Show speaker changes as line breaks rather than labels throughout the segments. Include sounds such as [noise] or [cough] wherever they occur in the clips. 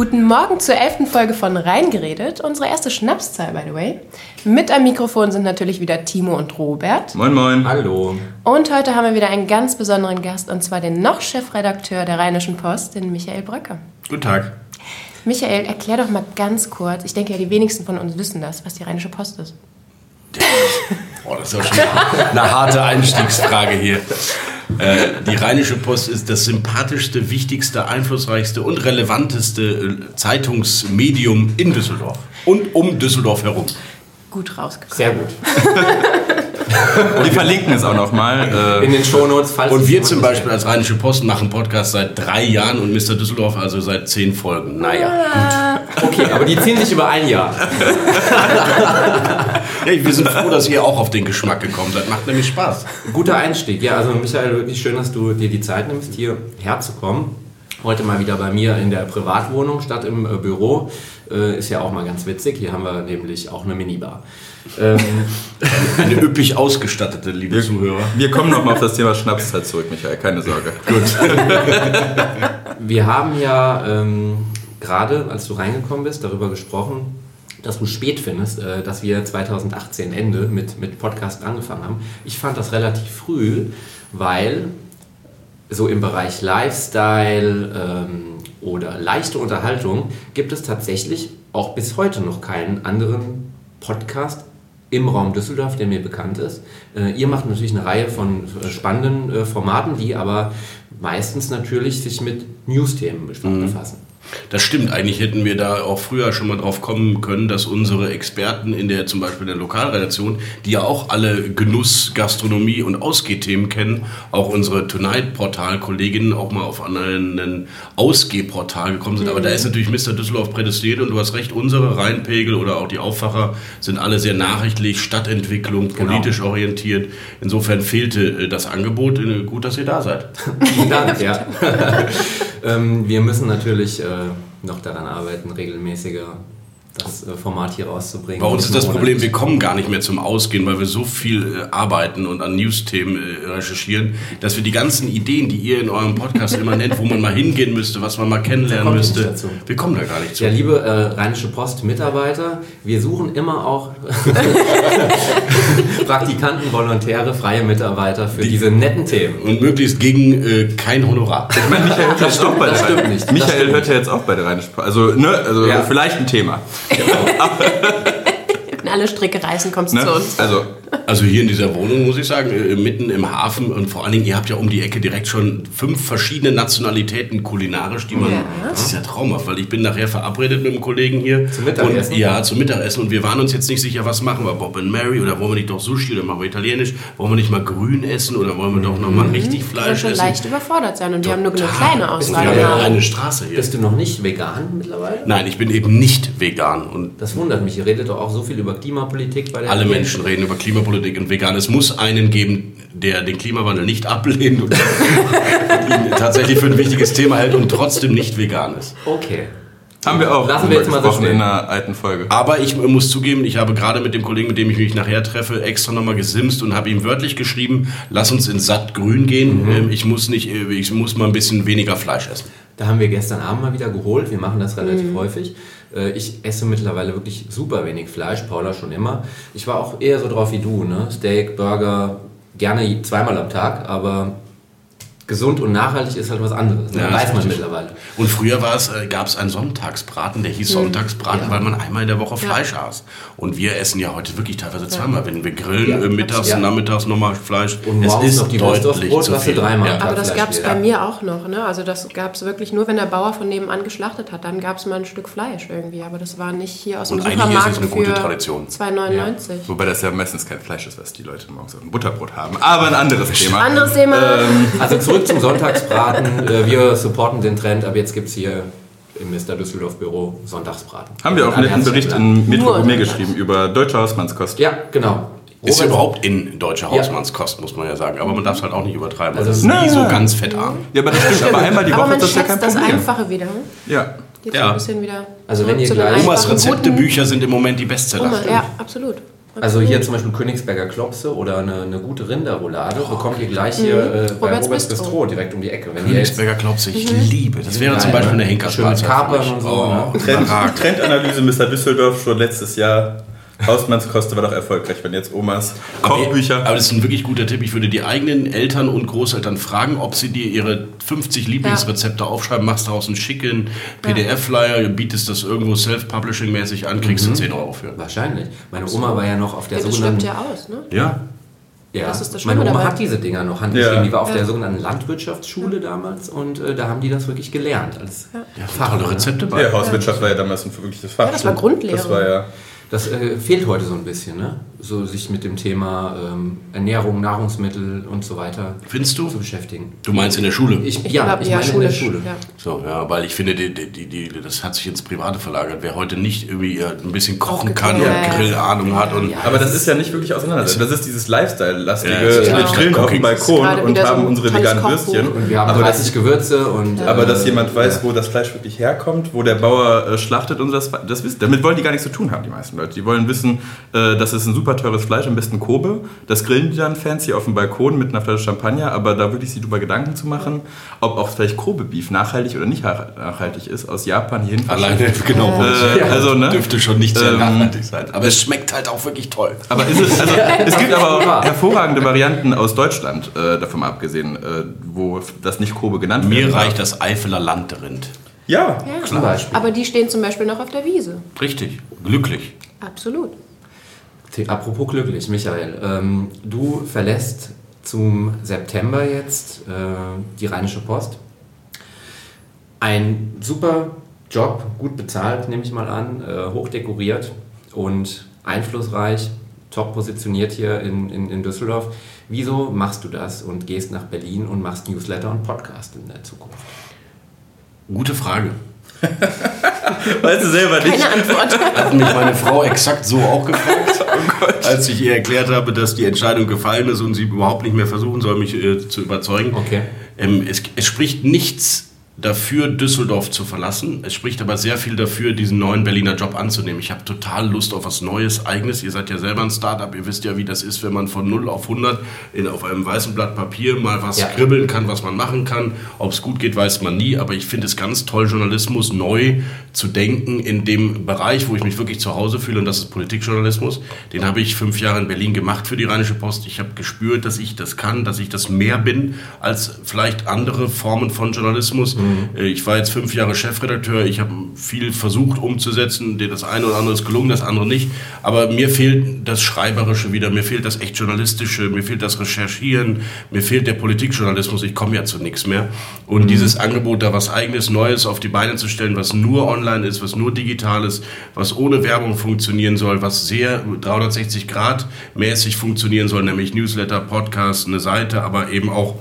Guten Morgen zur elften Folge von Reingeredet, unsere erste Schnapszahl, by the way. Mit am Mikrofon sind natürlich wieder Timo und Robert.
Moin, moin.
Hallo.
Und heute haben wir wieder einen ganz besonderen Gast, und zwar den noch Chefredakteur der Rheinischen Post, den Michael Bröcker.
Guten Tag.
Michael, erklär doch mal ganz kurz, ich denke ja, die wenigsten von uns wissen das, was die Rheinische Post ist. [laughs]
Oh, das ist ja schon eine harte Einstiegsfrage hier. Äh, die Rheinische Post ist das sympathischste, wichtigste, einflussreichste und relevanteste äh, Zeitungsmedium in Düsseldorf und um Düsseldorf herum.
Gut rausgekommen.
Sehr gut. [laughs]
Wir verlinken es auch nochmal.
In den Shownotes, falls
Und wir zum Beispiel als Rheinische Post machen Podcast seit drei Jahren und Mr. Düsseldorf also seit zehn Folgen. Naja.
kennt. Okay, aber die ziehen sich über ein Jahr. [laughs]
Ja, wir sind froh, dass ihr auch auf den Geschmack gekommen seid. Macht nämlich Spaß.
Guter Einstieg. Ja, also Michael, wirklich schön, dass du dir die Zeit nimmst, hier herzukommen. Heute mal wieder bei mir in der Privatwohnung statt im äh, Büro. Äh, ist ja auch mal ganz witzig. Hier haben wir nämlich auch eine Minibar. Ähm, [laughs]
Eine üppig ausgestattete, liebe Zuhörer.
Wir kommen nochmal auf das Thema Schnapszeit zurück, Michael, keine Sorge. Gut.
wir haben ja ähm, gerade, als du reingekommen bist, darüber gesprochen, dass du spät findest, äh, dass wir 2018 Ende mit, mit Podcast angefangen haben. Ich fand das relativ früh, weil so im Bereich Lifestyle ähm, oder leichte Unterhaltung gibt es tatsächlich auch bis heute noch keinen anderen Podcast im Raum Düsseldorf, der mir bekannt ist. Äh, ihr macht natürlich eine Reihe von äh, spannenden äh, Formaten, die aber meistens natürlich sich mit News-Themen befassen.
Das stimmt. Eigentlich hätten wir da auch früher schon mal drauf kommen können, dass unsere Experten in der zum Beispiel der Lokalredaktion, die ja auch alle Genuss, Gastronomie und Ausgehthemen kennen, auch unsere Tonight-Portal-Kolleginnen auch mal auf einen Ausgehportal gekommen sind. Aber da ist natürlich Mr. Düsseldorf prädestiniert und du hast recht, unsere Rheinpegel oder auch die Aufwacher sind alle sehr nachrichtlich, Stadtentwicklung, politisch orientiert. Insofern fehlte äh, das Angebot. Äh, Gut, dass ihr da seid. [laughs]
Vielen Dank, ja. [laughs] ähm, wir müssen natürlich äh, noch daran arbeiten, regelmäßiger das äh, Format hier rauszubringen.
Bei uns ist das
Monat.
Problem, wir kommen gar nicht mehr zum Ausgehen, weil wir so viel äh, arbeiten und an News-Themen äh, recherchieren, dass wir die ganzen Ideen, die ihr in eurem Podcast immer nennt, wo man mal hingehen müsste, was man mal kennenlernen müsste, wir kommen da gar nicht zu.
Ja, liebe äh, Rheinische Post Mitarbeiter, wir suchen immer auch [laughs] [laughs] Praktikanten, Volontäre, freie Mitarbeiter für diese netten Themen.
Und möglichst gegen äh, kein Honorar.
Ich meine, Michael hört ja
Das
auch bei der
stimmt nicht. Das
Michael hört ja jetzt auch bei der Rheinischen Post. Also, ne, also
Ja.
vielleicht ein Thema.
Wenn [laughs] alle Stricke reißen, kommst du
Ne?
zu uns.
Also,
Also hier in dieser Wohnung, muss ich sagen, äh, mitten im Hafen und vor allen Dingen, ihr habt ja um die Ecke direkt schon fünf verschiedene Nationalitäten kulinarisch, die man,
Ja.
das ist ja traumhaft, weil ich bin nachher verabredet mit einem Kollegen hier.
Zum Mittagessen?
Und, ja, zum Mittagessen und wir waren uns jetzt nicht sicher, was machen wir, Bob and Mary oder wollen wir nicht doch Sushi oder machen wir Italienisch, wollen wir nicht mal grün essen oder wollen wir doch noch mal richtig Fleisch
schon
essen?
leicht überfordert sein und wir haben nur eine
Total.
kleine Auswahl.
Wir haben ja eine Straße hier.
Bist du noch nicht vegan mittlerweile?
Nein, ich bin eben nicht vegan und
Das wundert mich. Ihr redet doch auch so viel über Klimapolitik bei der
alle
AG.
Menschen reden über Klimapolitik und vegan. Es muss einen geben, der den Klimawandel nicht ablehnt und [laughs] ihn tatsächlich für ein wichtiges Thema hält und trotzdem nicht vegan ist.
Okay.
haben wir auch
Lassen wir jetzt mal so stehen.
in einer alten Folge.
Aber ich muss zugeben, ich habe gerade mit dem Kollegen, mit dem ich mich nachher treffe, extra nochmal gesimst und habe ihm wörtlich geschrieben, lass uns in satt grün gehen. Ähm, Ich muss nicht, äh, ich muss mal ein bisschen weniger Fleisch essen.
Da haben wir gestern Abend mal wieder geholt. Wir machen das relativ häufig. Äh, Ich esse mittlerweile wirklich super wenig Fleisch, Paula schon immer. Ich war auch eher so drauf wie du, ne? Steak, Burger, gerne zweimal am Tag, aber gesund und nachhaltig ist halt was anderes. Ne?
Ja,
Weiß man
richtig.
mittlerweile.
Und früher war es, äh, gab es einen Sonntagsbraten, der hieß Sonntagsbraten,
Ja.
weil man einmal in der Woche Fleisch aß. Und wir essen ja heute wirklich teilweise zweimal. Wenn wir grillen,
Ja.
äh, mittags,
Ja.
nachmittags nochmal Fleisch.
Und morgens noch die Wurst aufs Brot,
zu viel.
dreimal
Ja.
Aber das gab es bei
ja.
mir auch noch. Ne? Also das gab es wirklich nur, wenn der Bauer von nebenan geschlachtet hat. Dann gab es mal ein Stück Fleisch irgendwie. Aber das war nicht hier aus dem
Und eigentlich ist es
Supermarkt
eine gute
für
Tradition.
2,99.
Wobei das ja meistens kein Fleisch ist, was die Leute morgens auf dem Butterbrot haben. Aber ein anderes [laughs] Thema.
Anderes Thema.
Also zurück zum Sonntagsbraten. Äh, Wir supporten den Trend, aber jetzt gibt es hier im Mr. Düsseldorf Büro Sonntagsbraten.
Haben wir auch einen netten Bericht in Metro Gourmet geschrieben über deutsche Hausmannskost.
Ja, genau.
Ist ja überhaupt in deutscher Hausmannskost, muss man ja sagen. Aber man darf es halt auch nicht übertreiben.
Also
das ist nie so ganz fettarm.
Ja, aber das stimmt. Aber einmal die
Aber
Woche
man
ist das ja kein
schätzt das
Problem.
Einfache wieder. Hm?
Ja.
Geht
Ja.
ein bisschen wieder
Also
zurück
wenn ihr gleich-
Omas Rezeptebücher sind im Moment die Bestseller.
Oma, ja, absolut.
Also hier zum Beispiel Königsberger Klopse oder eine, eine gute Rinderroulade bekommt ihr gleich hier äh, bei
Roberts
Roberts
Bistro.
Direkt um die Ecke. Wenn
Königsberger Klopse, ich liebe. Das wäre zum
Geil,
Beispiel
ne?
eine
Schön mit. Kapern und so,
Oh,
Trend,
überragend.
Trendanalyse Mr. Düsseldorf schon letztes Jahr. Hausmannskoste war doch erfolgreich, wenn jetzt Omas Kochbücher.
Aber das ist ein wirklich guter Tipp. Ich würde die eigenen Eltern und Großeltern fragen, ob sie dir ihre 50 Lieblingsrezepte aufschreiben, machst daraus einen schicken PDF-Flyer, bietest das irgendwo self-publishing-mäßig an, kriegst du 10 Euro für.
Wahrscheinlich. Meine Oma war ja noch auf der
Ja, das
sogenannten.
stimmt ja aus, ne?
ja.
Ja,
Das ist das
meine
Schlimme
Oma
dabei.
hat diese Dinger noch handgeschrieben.
Ja.
Die war auf
Ja.
der sogenannten Landwirtschaftsschule damals und äh, da haben die das wirklich gelernt als Fach,
Tolle
ne?
Rezepte bei.
ja, Hauswirtschaft war ja damals ein wirkliches Fach.
Ja, das war Grundlehre.
Das war ja.
Das äh, fehlt heute so ein bisschen, ne? So sich mit dem Thema ähm, Ernährung, Nahrungsmittel und so weiter
Findest du?
zu beschäftigen.
Du meinst in der Schule?
Ich,
Ich
ja,
glaub,
ich
ja,
meine
Schule.
in der Schule.
Ja.
So, ja, weil ich finde, die, die, die, das hat sich ins Private verlagert. Wer heute nicht irgendwie äh, ein bisschen kochen kann und
Aufgeklärt.
Grillahnung hat und
Aber das ist ja nicht wirklich auseinandersetzen. Das ist dieses Lifestyle-lastige.
Ja, ist
wir
genau.
grillen auf dem Balkon und
so
haben unsere veganen. Würstchen.
Und wir haben
aber,
30
das,
Gewürze und.
aber
äh,
dass jemand weiß,
ja.
wo das Fleisch wirklich herkommt, wo der Bauer äh, schlachtet und das, das wissen. Damit wollen die gar nichts zu tun haben, die meisten Leute. Die wollen wissen, äh, das ist ein super teures Fleisch, am besten Kobe. Das grillen die dann fancy auf dem Balkon mit einer Flasche Champagner, aber da würde ich sich drüber Gedanken zu machen, ob auch vielleicht Kobe-Beef nachhaltig oder nicht nachhaltig ist, aus Japan hierhin
alleine, genau,
Äh, [laughs] also, ne?
dürfte schon nicht sehr
Ähm,
nachhaltig sein. Aber es schmeckt halt auch wirklich toll.
Aber ist es, also, [laughs] es gibt aber auch hervorragende Varianten aus Deutschland, äh, davon abgesehen, äh, wo das nicht Kobe genannt wird.
Mir reicht das Eifeler Landrind.
Ja,
Ja.
Beispiel.
Aber die stehen zum Beispiel noch auf der Wiese.
Richtig, glücklich.
Absolut.
Apropos glücklich, Michael. Ähm, du verlässt zum September jetzt äh, die Rheinische Post. Ein super Job, gut bezahlt, nehme ich mal an, äh, hochdekoriert und einflussreich, top positioniert hier in, in, in Düsseldorf. Wieso machst du das und gehst nach Berlin und machst Newsletter und Podcast in der Zukunft?
Gute Frage. [laughs]
weißt du selber nicht.
Keine Antwort. [laughs]
Hat mich meine Frau exakt so auch gefragt, [laughs] als ich ihr erklärt habe, dass die Entscheidung gefallen ist und sie überhaupt nicht mehr versuchen soll, mich äh, zu überzeugen.
Okay.
Ähm, es, es spricht nichts dafür, Düsseldorf zu verlassen. Es spricht aber sehr viel dafür, diesen neuen Berliner Job anzunehmen. Ich habe total Lust auf was Neues, Eigenes. Ihr seid ja selber ein Startup. Ihr wisst ja, wie das ist, wenn man von 0 auf 100 in, auf einem weißen Blatt Papier mal was
Ja.
kribbeln kann, was man machen kann. Ob es gut geht, weiß man nie. Aber ich finde es ganz toll, Journalismus neu zu denken in dem Bereich, wo ich mich wirklich zu Hause fühle. Und das ist Politikjournalismus. Den habe ich fünf Jahre in Berlin gemacht für die Rheinische Post. Ich habe gespürt, dass ich das kann, dass ich das mehr bin als vielleicht andere Formen von Journalismus. Äh, Ich war jetzt fünf Jahre Chefredakteur. Ich habe viel versucht umzusetzen. Dir Das eine oder andere ist gelungen, das andere nicht. Aber mir fehlt das Schreiberische wieder. Mir fehlt das echt Journalistische. Mir fehlt das Recherchieren. Mir fehlt der Politikjournalismus. Ich komme ja zu nichts mehr. Und dieses Angebot, da was eigenes, Neues auf die Beine zu stellen, was nur online ist, was nur digital ist, was ohne Werbung funktionieren soll, was sehr 360 Grad mäßig funktionieren soll, nämlich Newsletter, Podcast, eine Seite, aber eben auch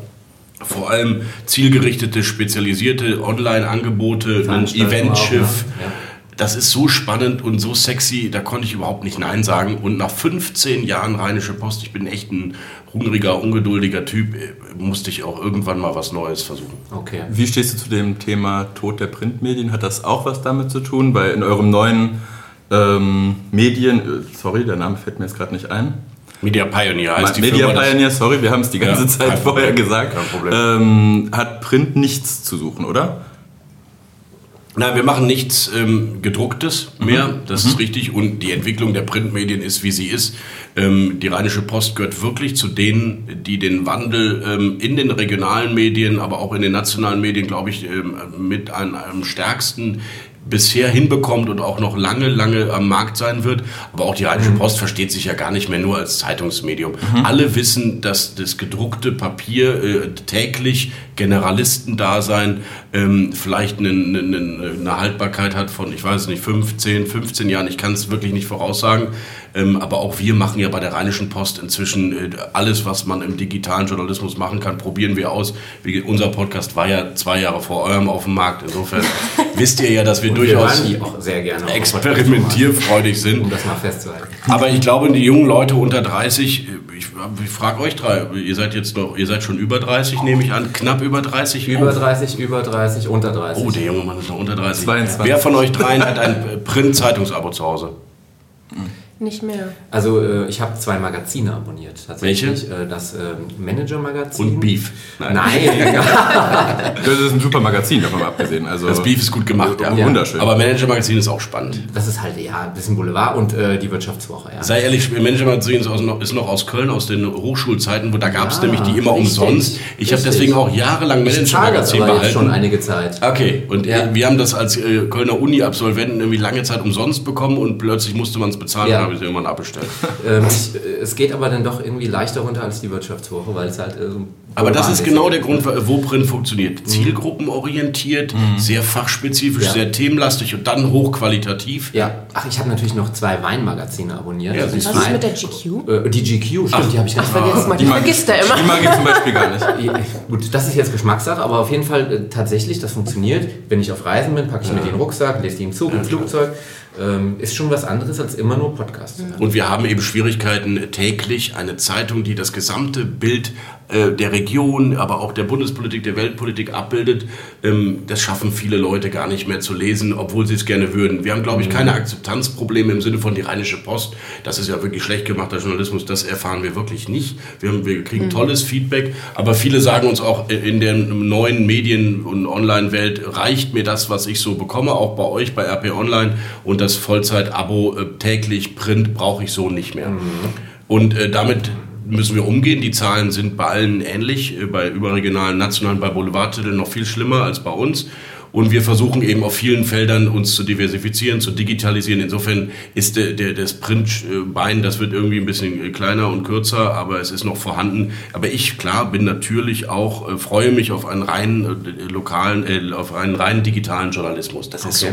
vor allem zielgerichtete, spezialisierte Online-Angebote, ein Eventschiff.
ne? Ja.
Das ist so spannend und so sexy, da konnte ich überhaupt nicht Nein sagen. Und nach 15 Jahren Rheinische Post, ich bin echt ein hungriger, ungeduldiger Typ, äh, musste ich auch irgendwann mal was Neues versuchen.
Okay.
Wie stehst du zu dem Thema Tod der Printmedien? Hat das auch was damit zu tun? Weil in eurem neuen ähm, Medien, äh, sorry, der Name fällt mir jetzt gerade nicht ein.
Media Pioneer heißt die
Media
Firma.
Pioneer, sorry, wir haben es die ganze
Ja,
Zeit vorher gesagt.
Kein Problem.
Ähm, hat Print nichts zu suchen, oder?
Nein, wir machen nichts ähm, gedrucktes mehr, das ist richtig. Und die Entwicklung der Printmedien ist, wie sie ist. Ähm, die Rheinische Post gehört wirklich zu denen, die den Wandel ähm, in den regionalen Medien, aber auch in den nationalen Medien, glaube ich, ähm, mit einem, am stärksten bisher hinbekommt und auch noch lange, lange am Markt sein wird. Aber auch die Rheinische Post versteht sich ja gar nicht mehr nur als Zeitungsmedium. Alle wissen, dass das gedruckte Papier äh, täglich Generalistendasein ähm, vielleicht eine, eine, eine Haltbarkeit hat von, ich weiß nicht, 15, 15 Jahren. Ich kann es wirklich nicht voraussagen. Ähm, aber auch wir machen ja bei der Rheinischen Post inzwischen äh, alles, was man im digitalen Journalismus machen kann, probieren wir aus. Wie, unser Podcast war ja zwei Jahre vor eurem auf dem Markt. Insofern [laughs] wisst ihr ja, dass wir
wir
durchaus
dem
experimentierfreudig sind.
Um das mal festzuhalten.
Aber ich glaube, die jungen Leute unter 30, ich, ich frage euch drei, ihr seid jetzt noch, ihr seid schon über 30, nehme ich an, knapp über 30?
Über
Oh.
30, über 30, unter 30.
Oh, der junge Mann ist noch unter 30.
22.
Wer von euch dreien hat ein Print-Zeitungsabo zu Hause?
Nicht mehr.
Also äh, ich habe zwei Magazine abonniert tatsächlich.
Welche?
Äh, das äh, Manager-Magazin.
Und Beef.
Nein. [laughs] [laughs]
Das ist ein super Magazin, davon mal abgesehen. Also,
Das Beef ist gut gemacht, ja.
Ja. Wunderschön.
Aber Manager-Magazin ist auch spannend.
das ist halt ja ein bisschen Boulevard und äh, die Wirtschaftswoche. Ja.
Sei ehrlich, Manager-Magazin ist, noch- ist noch aus Köln, aus den Hochschulzeiten, wo da gab es
Ja,
nämlich die immer
richtig,
umsonst. Ich habe deswegen auch jahrelang Manager-Magazin
jetzt schon
behalten.
einige Zeit.
Okay, und
Ja.
äh, wir haben das als äh, Kölner Uni-Absolventen irgendwie lange Zeit umsonst bekommen und plötzlich musste man es bezahlen
Ja.
Habe ich es irgendwann abbestellt. [laughs]
Ähm, ich, äh, es geht aber dann doch irgendwie leichter runter als die Wirtschaftswoche, weil es halt. Äh, so
Aber das ist genau der. Grund, wo Print funktioniert. Zielgruppenorientiert, sehr fachspezifisch,
Ja.
sehr themenlastig und dann hochqualitativ.
Ja, ach, ich habe natürlich noch zwei Weinmagazine abonniert.
Ja,
Also
Was ist mit der GQ?
Äh, die GQ, stimmt, die habe ich
Vergiss
vergessen.
mal, die vergisst er immer.
Die mag ich zum Beispiel gar nicht.
Ja, [laughs] Gut, das ist jetzt Geschmackssache, aber auf jeden Fall äh, tatsächlich, das funktioniert. Wenn ich auf Reisen bin, packe ich mir den Rucksack, lese die im Zug, im Flugzeug. Ähm, ist schon was anderes als immer nur hören.
Und wir haben eben Schwierigkeiten, täglich eine Zeitung, die das gesamte Bild äh, der Region, aber auch der Bundespolitik, der Weltpolitik abbildet. Ähm, das schaffen viele Leute gar nicht mehr zu lesen, obwohl sie es gerne würden. Wir haben, glaube ich, keine Akzeptanzprobleme im Sinne von die Rheinische Post. Das ist ja wirklich schlecht gemachter Journalismus. Das erfahren wir wirklich nicht. Wir, haben, wir kriegen tolles Feedback, aber viele sagen uns auch, äh, in der neuen Medien- und Online-Welt reicht mir das, was ich so bekomme, auch bei euch, bei RP Online. Und das Vollzeit-Abo äh, täglich Print brauche ich so nicht mehr. Und äh, damit müssen wir umgehen. Die Zahlen sind bei allen ähnlich, äh, bei überregionalen, nationalen, bei Boulevardtiteln noch viel schlimmer als bei uns. Und wir versuchen eben auf vielen Feldern uns zu diversifizieren, zu digitalisieren. Insofern ist der, der, das Printbein, das wird irgendwie ein bisschen äh, kleiner und kürzer, aber es ist noch vorhanden. Aber ich, klar, bin natürlich auch, äh, freue mich auf einen reinen äh, lokalen, äh, auf einen reinen digitalen Journalismus. Das ist so.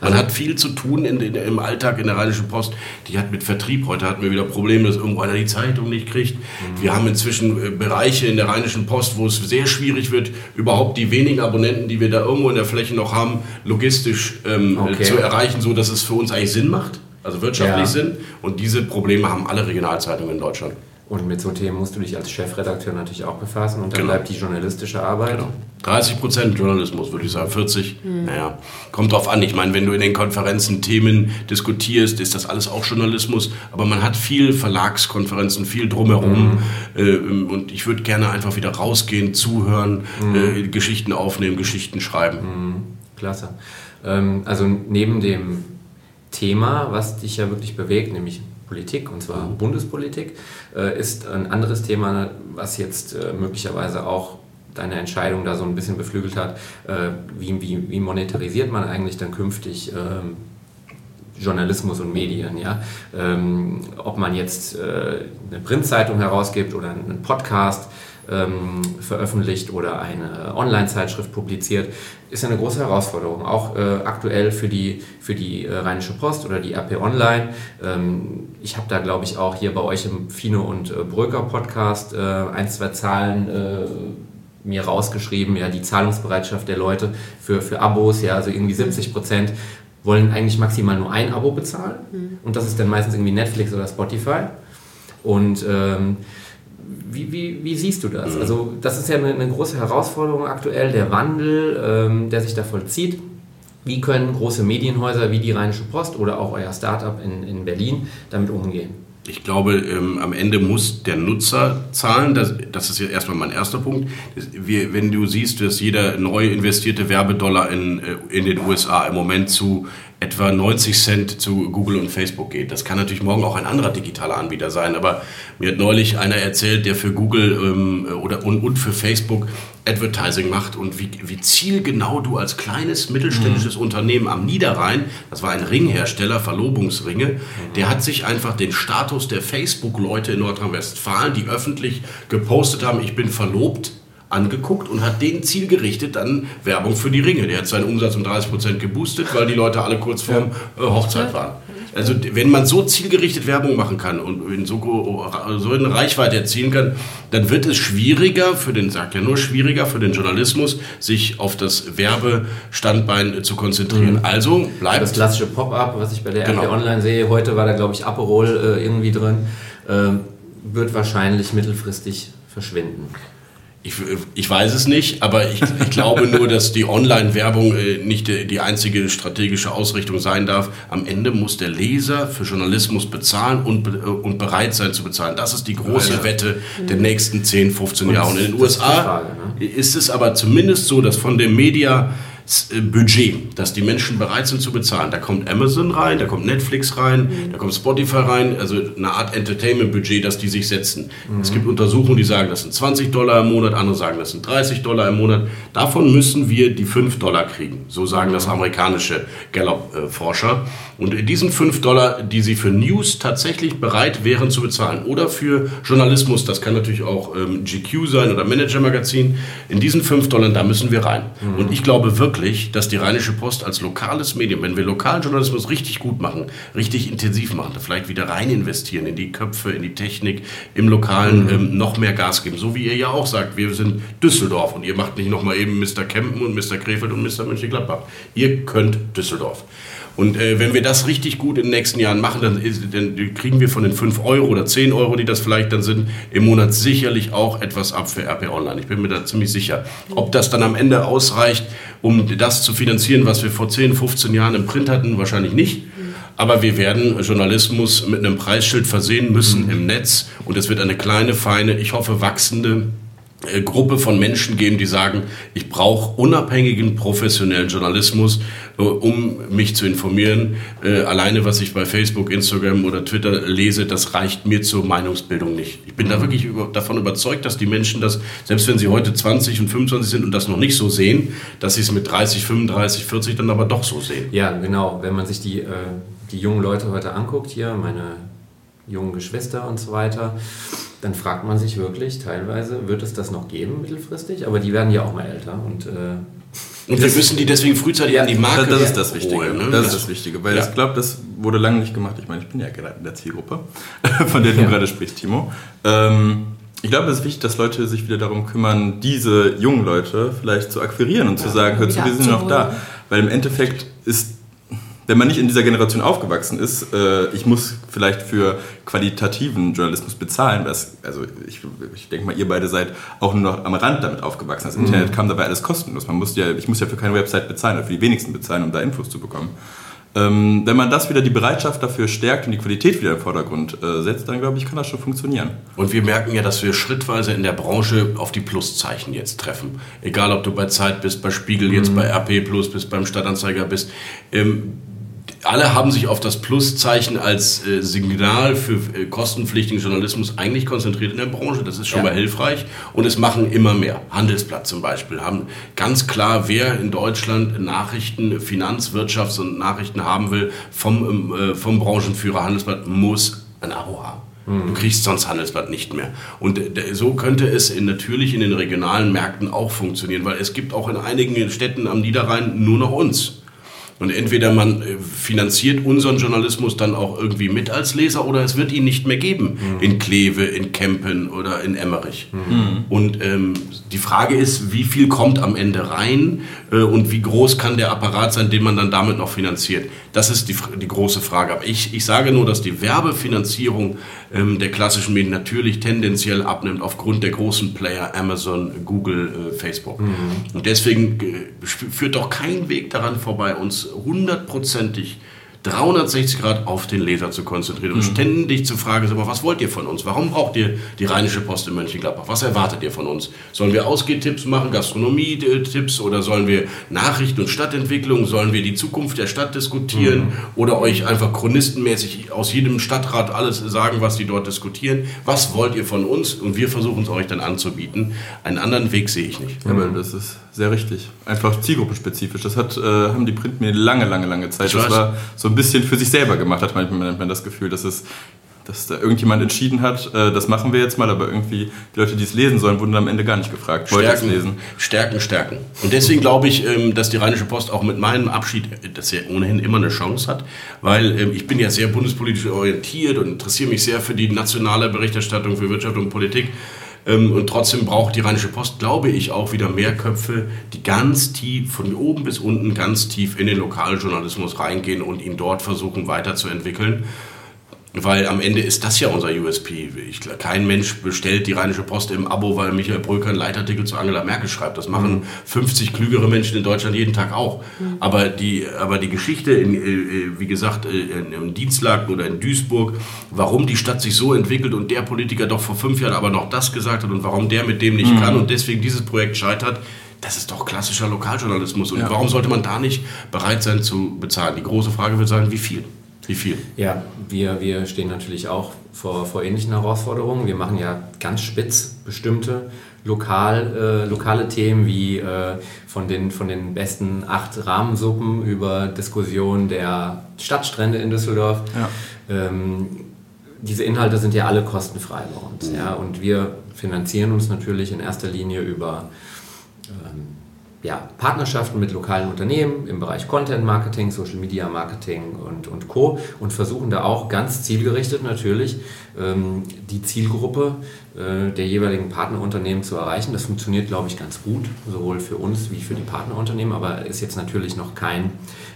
Okay.
Man hat viel zu tun in, in, im Alltag in der Rheinischen Post. Die hat mit Vertrieb. Heute hatten wir wieder Probleme, dass irgendwo einer die Zeitung nicht kriegt. Wir haben inzwischen äh, Bereiche in der Rheinischen Post, wo es sehr schwierig wird, überhaupt die wenigen Abonnenten, die wir da irgendwo in der Fläche noch haben, logistisch ähm,
Okay.
äh, zu erreichen, so dass es für uns eigentlich Sinn macht. Also wirtschaftlich
Ja.
Sinn. Und diese Probleme haben alle Regionalzeitungen in Deutschland.
Und mit so Themen musst du dich als Chefredakteur natürlich auch befassen und dann
Genau.
bleibt die journalistische Arbeit.
Genau. 30 Prozent Journalismus, würde ich sagen. 40, naja, kommt drauf an. Ich meine, wenn du in den Konferenzen Themen diskutierst, ist das alles auch Journalismus. Aber man hat viel Verlagskonferenzen, viel drumherum. Äh, und ich würde gerne einfach wieder rausgehen, zuhören, äh, Geschichten aufnehmen, Geschichten schreiben.
Klasse. Ähm, also neben dem Thema, was dich ja wirklich bewegt, nämlich Politik, und zwar Bundespolitik, äh, ist ein anderes Thema, was jetzt äh, möglicherweise auch deine Entscheidung da so ein bisschen beflügelt hat. Äh, wie, wie, wie monetarisiert man eigentlich dann künftig ähm, Journalismus und Medien, ja. Ähm, ob man jetzt äh, eine Printzeitung herausgibt oder einen Podcast ähm, veröffentlicht oder eine Online-Zeitschrift publiziert, ist eine große Herausforderung. Auch äh, aktuell für die, für die äh, Rheinische Post oder die RP Online. Ähm, ich habe da, glaube ich, auch hier bei euch im Fino und äh, Bröker Podcast äh, ein, zwei Zahlen äh, mir rausgeschrieben, ja, die Zahlungsbereitschaft der Leute für, für Abos, ja, also irgendwie 70 Prozent wollen eigentlich maximal nur ein Abo bezahlen und das ist dann meistens irgendwie Netflix oder Spotify. Und ähm, wie, wie, wie siehst du das? Also das ist ja eine, eine große Herausforderung aktuell, der Wandel, ähm, der sich da vollzieht. Wie können große Medienhäuser wie die Rheinische Post oder auch euer Startup in, in Berlin damit umgehen?
Ich glaube, ähm, am Ende muss der Nutzer zahlen. Das, das ist ja erstmal mein erster Punkt. Das, wir, wenn du siehst, dass jeder neu investierte Werbedollar in, äh, in den USA im Moment zu etwa 90 Cent zu Google und Facebook geht. Das kann natürlich morgen auch ein anderer digitaler Anbieter sein. Aber mir hat neulich einer erzählt, der für Google ähm, oder, und, und für Facebook Advertising macht und wie, wie zielgenau du als kleines mittelständisches Unternehmen am Niederrhein, das war ein Ringhersteller, Verlobungsringe, der hat sich einfach den Status der Facebook-Leute in Nordrhein-Westfalen, die öffentlich gepostet haben, ich bin verlobt, angeguckt und hat den zielgerichtet dann Werbung für die Ringe. Der hat seinen Umsatz um 30% geboostet, weil die Leute alle kurz vorm äh, Hochzeit waren. Also wenn man so zielgerichtet Werbung machen kann und in so, so eine Reichweite erzielen kann, dann wird es schwieriger für den, sagt ja nur schwieriger für den Journalismus, sich auf das Werbestandbein zu konzentrieren. Also bleibt
Das klassische Pop-up, was ich bei der
Genau.
RP Online sehe, heute war da glaube ich Aperol äh, irgendwie drin, ähm, wird wahrscheinlich mittelfristig verschwinden.
Ich, ich weiß es nicht, aber ich, ich glaube nur, dass die Online-Werbung äh, nicht die, einzige strategische Ausrichtung sein darf. Am Ende muss der Leser für Journalismus bezahlen und, äh, und bereit sein zu bezahlen. Das ist die große
Ja.
Wette der nächsten 10, 15
Und
Jahre. Und in den
ist
USA
Frage, ne?
ist es aber zumindest so, dass von dem Media Budget, das die Menschen bereit sind zu bezahlen. Da kommt Amazon rein, da kommt Netflix rein, da kommt Spotify rein, also eine Art Entertainment-Budget, das die sich setzen. Es gibt Untersuchungen, die sagen, das sind 20 Dollar im Monat, andere sagen, das sind 30 Dollar im Monat. Davon müssen wir die 5 Dollar kriegen. So sagen das amerikanische Gallup-Forscher. Und in diesen 5 Dollar, die sie für News tatsächlich bereit wären zu bezahlen oder für Journalismus, das kann natürlich auch ähm, GQ sein oder Manager-Magazin, in diesen 5 Dollar, da müssen wir rein. Und ich glaube wirklich, dass die Rheinische Post als lokales Medium, wenn wir lokalen Journalismus richtig gut machen, richtig intensiv machen, da vielleicht wieder rein investieren in die Köpfe, in die Technik, im Lokalen ähm, noch mehr Gas geben. So wie ihr ja auch sagt, wir sind Düsseldorf und ihr macht nicht nochmal eben Mr. Kempen und Mr. Krefeld und Mr. Mönchengladbach. Ihr könnt Düsseldorf. Und äh, wenn wir das richtig gut in den nächsten Jahren machen, dann, dann kriegen wir von den 5 Euro oder 10 Euro, die das vielleicht dann sind, im Monat sicherlich auch etwas ab für RP Online. Ich bin mir da ziemlich sicher. Ob das dann am Ende ausreicht, um das zu finanzieren, was wir vor 10, 15 Jahren im Print hatten, wahrscheinlich nicht. Aber wir werden Journalismus mit einem Preisschild versehen müssen im Netz. Und es wird eine kleine, feine, ich hoffe wachsende Gruppe von Menschen geben, die sagen, ich brauche unabhängigen professionellen Journalismus, äh, um mich zu informieren. Äh, alleine, was ich bei Facebook, Instagram oder Twitter lese, das reicht mir zur Meinungsbildung nicht. Ich bin da wirklich über, davon überzeugt, dass die Menschen das, selbst wenn sie heute 20 und 25 sind und das noch nicht so sehen, dass sie es mit 30, 35, 40 dann aber doch so sehen.
Ja, genau. Wenn man sich die, äh, die jungen Leute heute anguckt, hier, meine jungen Geschwister und so weiter, dann fragt man sich wirklich teilweise, wird es das noch geben mittelfristig? Aber die werden ja auch mal älter und äh,
Und wir müssen die deswegen frühzeitig an die Marke
Das, das ist das Wichtige.
holen, ne?
Das ist das Wichtige, weil
Ja.
ich glaube, das wurde lange nicht gemacht. Ich meine, ich bin ja gerade in der Zielgruppe, [laughs] von der du
Ja.
gerade sprichst, Timo. Ähm, ich glaube, es ist wichtig, dass Leute sich wieder darum kümmern, diese jungen Leute vielleicht zu akquirieren und zu sagen, hör zu, wir sind noch da. Weil im Endeffekt ist, wenn man nicht in dieser Generation aufgewachsen ist, äh, ich muss vielleicht für qualitativen Journalismus bezahlen. Was, also ich, ich denke mal, ihr beide seid auch nur noch am Rand damit aufgewachsen. Das Internet kam dabei alles kostenlos. Man muss ja, ich muss ja für keine Website bezahlen, oder für die wenigsten bezahlen, um da Infos zu bekommen. Ähm, wenn man das wieder die Bereitschaft dafür stärkt und die Qualität wieder im Vordergrund äh, setzt, dann glaube ich, kann das schon funktionieren.
Und wir merken ja, dass wir schrittweise in der Branche auf die Pluszeichen jetzt treffen. Egal, ob du bei Zeit bist, bei Spiegel, jetzt bei RP Plus bist, beim Stadtanzeiger bist. Ähm, alle haben sich auf das Pluszeichen als äh, Signal für äh, kostenpflichtigen Journalismus eigentlich konzentriert in der Branche. Das ist schon
Ja.
mal hilfreich. Und es machen immer mehr. Handelsblatt zum Beispiel haben ganz klar, wer in Deutschland Nachrichten, Finanz-, Wirtschafts- und Nachrichten haben will, vom, ähm, äh, vom Branchenführer Handelsblatt muss ein Abo haben. Du kriegst sonst Handelsblatt nicht mehr. Und äh, so könnte es in, natürlich in den regionalen Märkten auch funktionieren, weil es gibt auch in einigen Städten am Niederrhein nur noch uns. Und entweder man äh, finanziert unseren Journalismus dann auch irgendwie mit als Leser oder es wird ihn nicht mehr geben in Kleve, in Kempen oder in Emmerich. Und ähm, die Frage ist, wie viel kommt am Ende rein äh, und wie groß kann der Apparat sein, den man dann damit noch finanziert? Das ist die, die große Frage. Aber ich, ich sage nur, dass die Werbefinanzierung ähm, der klassischen Medien natürlich tendenziell abnimmt aufgrund der großen Player Amazon, Google, äh, Facebook. Und deswegen äh, führt doch kein Weg daran vorbei, uns hundertprozentig 360 Grad auf den Leser zu konzentrieren und ständig zu fragen, sag mal, was wollt ihr von uns? Warum braucht ihr die Rheinische Post in Mönchengladbach? Was erwartet ihr von uns? Sollen wir Ausgehtipps machen, Gastronomie-Tipps oder sollen wir Nachrichten und Stadtentwicklung? Sollen wir die Zukunft der Stadt diskutieren oder euch einfach chronistenmäßig aus jedem Stadtrat alles sagen, was die dort diskutieren? Was wollt ihr von uns? Und wir versuchen es euch dann anzubieten. Einen anderen Weg sehe ich nicht.
Aber das ist sehr richtig. Einfach zielgruppenspezifisch. Das hat, äh, haben die Printmedien lange, lange, lange Zeit. Das war so ein bisschen für sich selber gemacht, hat manchmal man das Gefühl, dass es dass da irgendjemand entschieden hat, äh, das machen wir jetzt mal, aber irgendwie die Leute, die es lesen sollen, wurden am Ende gar nicht gefragt. Wollt
Stärken,
lesen?
Stärken, stärken. Und deswegen glaube ich, ähm, dass die Rheinische Post auch mit meinem Abschied, äh, dass er ohnehin immer eine Chance hat, weil ähm, ich bin ja sehr bundespolitisch orientiert und interessiere mich sehr für die nationale Berichterstattung für Wirtschaft und Politik. Ähm, Und trotzdem braucht die Rheinische Post, glaube ich, auch wieder mehr Köpfe, die ganz tief, von oben bis unten, ganz tief in den Lokaljournalismus reingehen und ihn dort versuchen weiterzuentwickeln. Weil am Ende ist das ja unser USP. Ich, kein Mensch bestellt die Rheinische Post im Abo, weil Michael Brücker einen Leitartikel zu Angela Merkel schreibt. Das machen 50 klügere Menschen in Deutschland jeden Tag auch. Aber, die, aber die Geschichte, in, äh, wie gesagt, äh, in, im Dienstlaken oder in Duisburg, warum die Stadt sich so entwickelt und der Politiker doch vor fünf Jahren aber noch das gesagt hat und warum der mit dem nicht
Mhm.
kann und deswegen dieses Projekt scheitert, das ist doch klassischer Lokaljournalismus. Und warum sollte man da nicht bereit sein zu bezahlen? Die große Frage wird sein, wie viel? Wie viel?
Ja, wir, wir stehen natürlich auch vor, vor ähnlichen Herausforderungen. Wir machen ja ganz spitz bestimmte lokal, äh, lokale Themen wie äh, von, den, von den besten acht Rahmensuppen über Diskussionen der Stadtstrände in Düsseldorf. Ähm, diese Inhalte sind ja alle kostenfrei bei uns. Ja, und wir finanzieren uns natürlich in erster Linie über ähm, ja, Partnerschaften mit lokalen Unternehmen im Bereich Content Marketing, Social Media Marketing und, und Co. und versuchen da auch ganz zielgerichtet natürlich ähm, die Zielgruppe äh, der jeweiligen Partnerunternehmen zu erreichen. Das funktioniert, glaube ich, ganz gut, sowohl für uns wie für die Partnerunternehmen, aber ist jetzt natürlich noch kein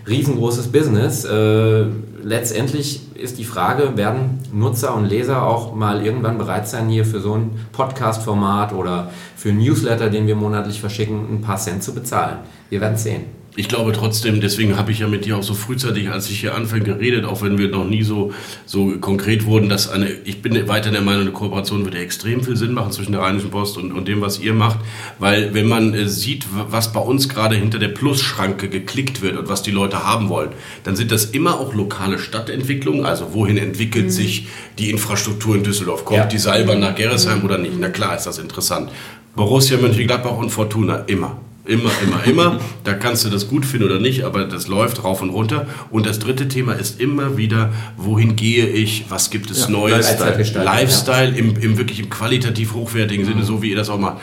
riesengroßes Business. Äh, letztendlich ist die Frage, werden Nutzer und Leser auch mal irgendwann bereit sein, hier für so ein Podcast-Format oder für einen Newsletter, den wir monatlich verschicken, ein paar Cent zu bezahlen? Wir werden sehen.
Ich glaube trotzdem, deswegen habe ich ja mit dir auch so frühzeitig, als ich hier anfange, geredet, auch wenn wir noch nie so, so konkret wurden, dass eine, ich bin weiter der Meinung, eine Kooperation würde extrem viel Sinn machen zwischen der Rheinischen Post und, und dem, was ihr macht, weil wenn man äh, sieht, was bei uns gerade hinter der Plusschranke geklickt wird und was die Leute haben wollen, dann sind das immer auch lokale Stadtentwicklungen, also wohin entwickelt sich die Infrastruktur in Düsseldorf, kommt
Ja.
die Seilbahn nach Gerresheim oder nicht, na klar ist das interessant. Borussia Mönchengladbach und Fortuna, immer. Immer, immer, immer. Da kannst du das gut finden oder nicht, aber das läuft rauf und runter. Und das dritte Thema ist immer wieder, wohin gehe ich, was gibt es
Ja,
Neues?
Lifestyle-Gestaltung,
Lifestyle im, im wirklich im qualitativ hochwertigen Sinne, so wie ihr das auch macht.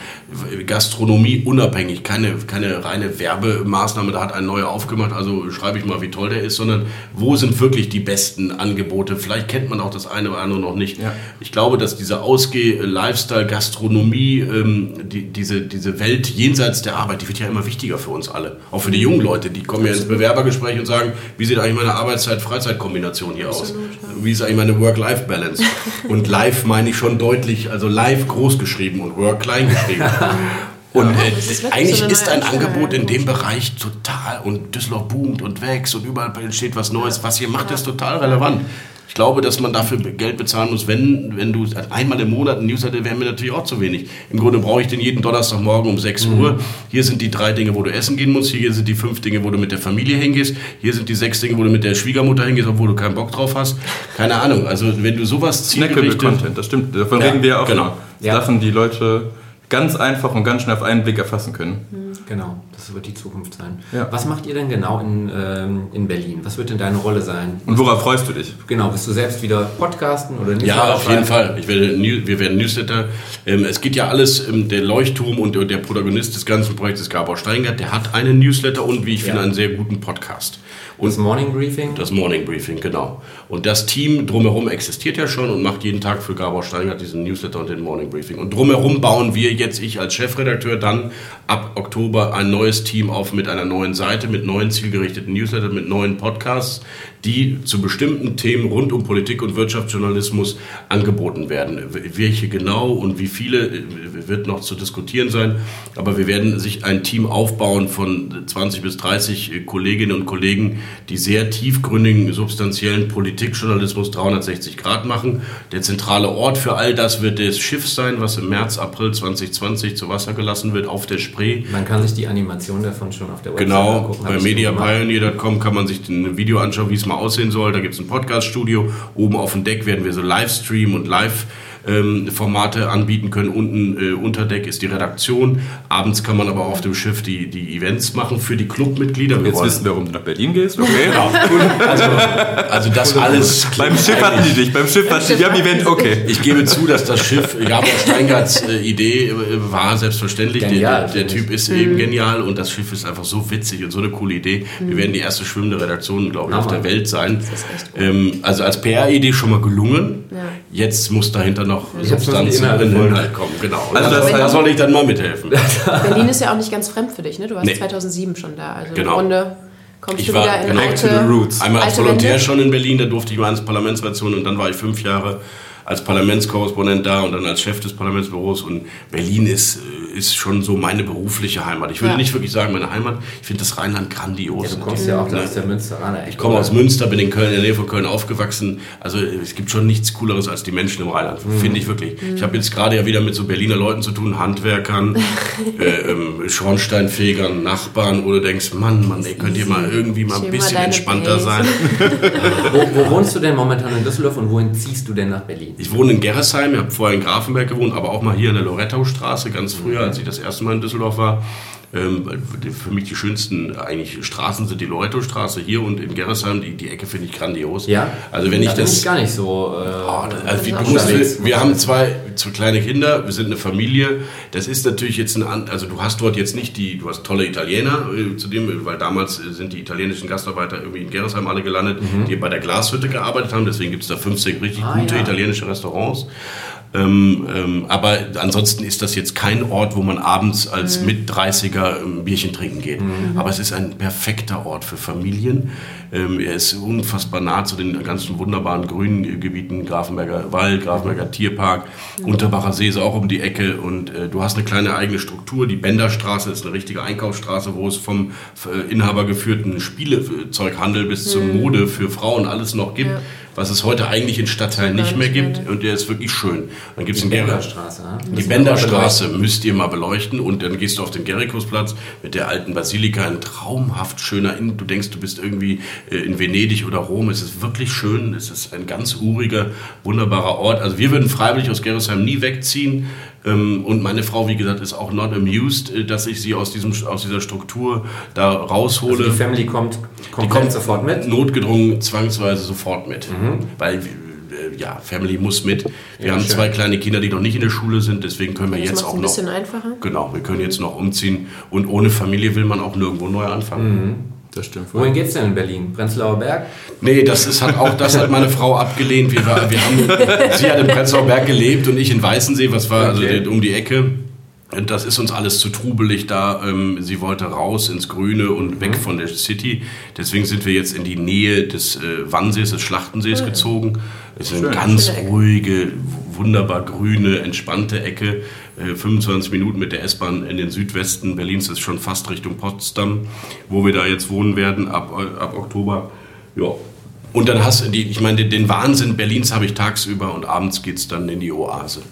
Gastronomie unabhängig, keine, keine reine Werbemaßnahme, da hat ein neuer aufgemacht, also schreibe ich mal, wie toll der ist, sondern wo sind wirklich die besten Angebote? Vielleicht kennt man auch das eine oder andere noch nicht.
Ja.
Ich glaube, dass diese Ausgeh-, Lifestyle, Gastronomie, ähm, die, diese, diese Welt jenseits der Arbeit, die wird ja immer wichtiger für uns alle. Auch für die jungen Leute, die kommen ja ins Bewerbergespräch und sagen, wie sieht eigentlich meine Arbeitszeit-Freizeit-Kombination hier aus? Wie ist eigentlich meine Work-Life-Balance? [laughs] Und live meine ich schon deutlich, also live groß geschrieben und Work klein geschrieben. [laughs] Und äh,
das ist
eigentlich
so
ist ein Angebot in
ja.
dem Bereich total und Düsseldorf boomt und wächst und überall entsteht was Neues. Was ihr macht, ist total relevant. Ich glaube, dass man dafür Geld bezahlen muss, wenn, wenn du einmal im Monat ein Newsletter wäre mir natürlich auch zu wenig. Im Grunde brauche ich den jeden Donnerstagmorgen um 6 Uhr. Hier sind die drei Dinge, wo du essen gehen musst. Hier sind die fünf Dinge, wo du mit der Familie hingehst. Hier sind die sechs Dinge, wo du mit der Schwiegermutter hingehst, obwohl du keinen Bock drauf hast. Keine Ahnung. Also wenn du sowas
Snackable
zielgerichtet...
Content, das stimmt. Davon
Ja,
reden wir ja auch
genau.
Ja.
Sachen, die Leute ganz einfach und ganz schnell auf einen Blick erfassen können.
Genau, das wird die Zukunft sein.
Ja.
Was macht ihr denn genau in, ähm, in Berlin? Was wird denn deine Rolle sein?
Und worauf freust du dich?
Genau, bist du selbst wieder podcasten oder nicht?
Ja, auf jeden Fall. Ich werde, wir werden Newsletter. Ähm, es geht ja alles, ähm, der Leuchtturm und der- der Protagonist des ganzen Projektes, Gabor Steingart, der hat einen Newsletter und, wie ich finde,
Ja.
einen sehr guten Podcast. Und
Das Morning Briefing?
das Morning Briefing, genau. Und das Team drumherum existiert ja schon und macht jeden Tag für Gabor Steingart diesen Newsletter und den Morning Briefing. Und drumherum bauen wir jetzt, ich als Chefredakteur, dann ab Oktober ein neues Team auf mit einer neuen Seite, mit neuen zielgerichteten Newslettern, mit neuen Podcasts, die zu bestimmten Themen rund um Politik und Wirtschaftsjournalismus angeboten werden. Welche genau und wie viele äh, wird noch zu diskutieren sein. Aber wir werden sich ein Team aufbauen von 20 bis 30 Kolleginnen und Kollegen, die sehr tiefgründigen, substanziellen Politikjournalismus 360 Grad machen. Der zentrale Ort für all das wird das Schiff sein, was im März, April 2020 zu Wasser gelassen wird auf der Spree.
Man kann sich die Animation davon schon auf der Website
Genau,
angucken.
bei
schon gemacht.
mediapioneer.com kann man sich ein Video anschauen, wie es mal aussehen soll. Da gibt es ein Podcast-Studio. Oben auf dem Deck werden wir so Livestream und Live ähm, Formate anbieten können. Unten äh, unter Deck ist die Redaktion. Abends kann man aber auf dem Schiff die, die Events machen für die Clubmitglieder.
Jetzt
wollen-
wissen wir, warum du nach Berlin gehst. Okay. [laughs]
Genau. Also, also das alles.
beim Schiff hatten die dich. Beim Schiff hatten die. Wir haben Event. Okay.
Ich gebe zu, dass das Schiff Gabor Steingarts äh, Idee äh, war selbstverständlich. Der-
Genial,
der, der. Typ ist eben genial und das Schiff ist einfach so witzig und so eine coole Idee. Wir werden die erste schwimmende Redaktion, glaube ich, auf der Welt sein.
ist echt gut.
Ähm, also als PR-Idee schon mal gelungen.
Ja.
Jetzt muss dahinter noch
Müssen
Substanz in den. Inhalt kommen. Genau.
Also
Also
das
da soll ich dann mal mithelfen. [laughs]
Berlin ist ja auch nicht ganz fremd für dich, ne? Du warst
Nee.
2007 schon da. Also
Genau.
im Grunde Kommst
Ich
du
war
wieder in
genau,
alte,
to the roots.
Einmal als Volontär
Wände?
schon in Berlin, da durfte ich mal ins Parlamentsration und dann war ich fünf Jahre als Parlamentskorrespondent da und dann als Chef des Parlamentsbüros und Berlin ist, äh, ist schon so meine berufliche Heimat. Ich würde
Ja.
nicht wirklich sagen meine Heimat, ich finde das Rheinland grandios.
Ja, du kommst ja auch
Ne?
aus der Münsteraner.
Ich komme aus Münster, bin in Köln, in der Nähe von Köln aufgewachsen. Also es gibt schon nichts Cooleres als die Menschen im Rheinland, finde ich wirklich. Ich habe jetzt gerade ja wieder mit so Berliner Leuten zu tun, Handwerkern, [laughs] äh, ähm, Schornsteinfegern, Nachbarn, wo du denkst, Mann, Mann, ey, könnt ihr mal irgendwie mal ein bisschen entspannter
Base.
sein. [laughs]
Wo, wo wohnst du denn momentan in Düsseldorf und wohin ziehst du denn nach Berlin?
Ich wohne in Gerresheim, ich habe vorher in Grafenberg gewohnt, aber auch mal hier in der Lorettaustraße, ganz früher, als ich das erste Mal in Düsseldorf war. Ähm, für mich die schönsten eigentlich Straßen sind die Lorettaustraße hier und in Gerresheim. Die, die Ecke finde ich grandios.
Ja?
Also wenn ich
da bin
das...
ich gar nicht so. Äh,
Oh, das- also
auch
musst, wir, wir haben zwei, zwei kleine Kinder, wir sind eine Familie. Das ist natürlich jetzt ein, also du hast dort jetzt nicht die, du hast tolle Italiener, äh, zudem, weil damals äh, sind die italienischen Gastarbeiter irgendwie in Gerresheim alle gelandet, die bei der Glashütte gearbeitet haben. Deswegen gibt es da 15 richtig
Ah,
gute
ja.
italienische Restaurants. Ähm, ähm, aber ansonsten ist das jetzt kein Ort, wo man abends als mit 30er ein Bierchen trinken geht. Aber es ist ein perfekter Ort für Familien. Ähm, er ist unfassbar nah zu den ganzen wunderbaren grünen Gebieten, Grafenberger Wald, Grafenberger Tierpark, Unterbacher See ist auch um die Ecke und äh, du hast eine kleine eigene Struktur. Die Benderstraße ist eine richtige Einkaufsstraße, wo es vom äh, Inhaber geführten Spielezeughandel bis zur Mode für Frauen alles noch gibt.
Ja.
Was es heute eigentlich in Stadtteilen nicht mehr gibt. Und der ist wirklich schön. Dann gibt es
die
in Gera
Benderstraße.
die Benderstraße müsst ihr mal beleuchten und dann gehst du auf den Gerikusplatz mit der alten Basilika, ein traumhaft schöner Inn. Du denkst, du bist irgendwie äh, in Venedig oder Rom. Es ist wirklich schön. Es ist ein ganz uriger, wunderbarer Ort. Also wir würden freiwillig aus Gerresheim nie wegziehen. Ähm, Und meine Frau, wie gesagt, ist auch not amused, äh, dass ich sie aus, diesem, aus dieser Struktur da raushole.
Also die Family kommt
Die
komplett
kommt
sofort mit.
Notgedrungen zwangsweise sofort mit. Weil, äh, ja, Family muss mit. Wir
Ja,
haben
schön.
zwei kleine Kinder, die noch nicht in der Schule sind, deswegen können wir
Das
jetzt auch
ein
noch.
bisschen einfacher.
Genau, wir können jetzt noch umziehen. Und ohne Familie will man auch nirgendwo neu anfangen.
Das stimmt.
Wohin geht's denn in Berlin? Prenzlauer Berg?
Nee, das ist hat auch das hat meine Frau abgelehnt. Wir, war, wir haben, sie hat in Prenzlauer Berg gelebt und ich in Weißensee, was war also
Okay.
der- um die Ecke. Und das ist uns alles zu trubelig da. Ähm, sie wollte raus ins Grüne und weg von der City. Deswegen sind wir jetzt in die Nähe des äh, Wannsees, des Schlachtensees gezogen. Es ist eine ganz ruhige, wunderbar grüne, entspannte Ecke. Äh, 25 Minuten mit der S-Bahn in den Südwesten Berlins ist schon fast Richtung Potsdam, wo wir da jetzt wohnen werden ab, äh, ab Oktober. Ja. Und dann hast du ich meine, den Wahnsinn Berlins habe ich tagsüber und abends geht es dann in die Oase.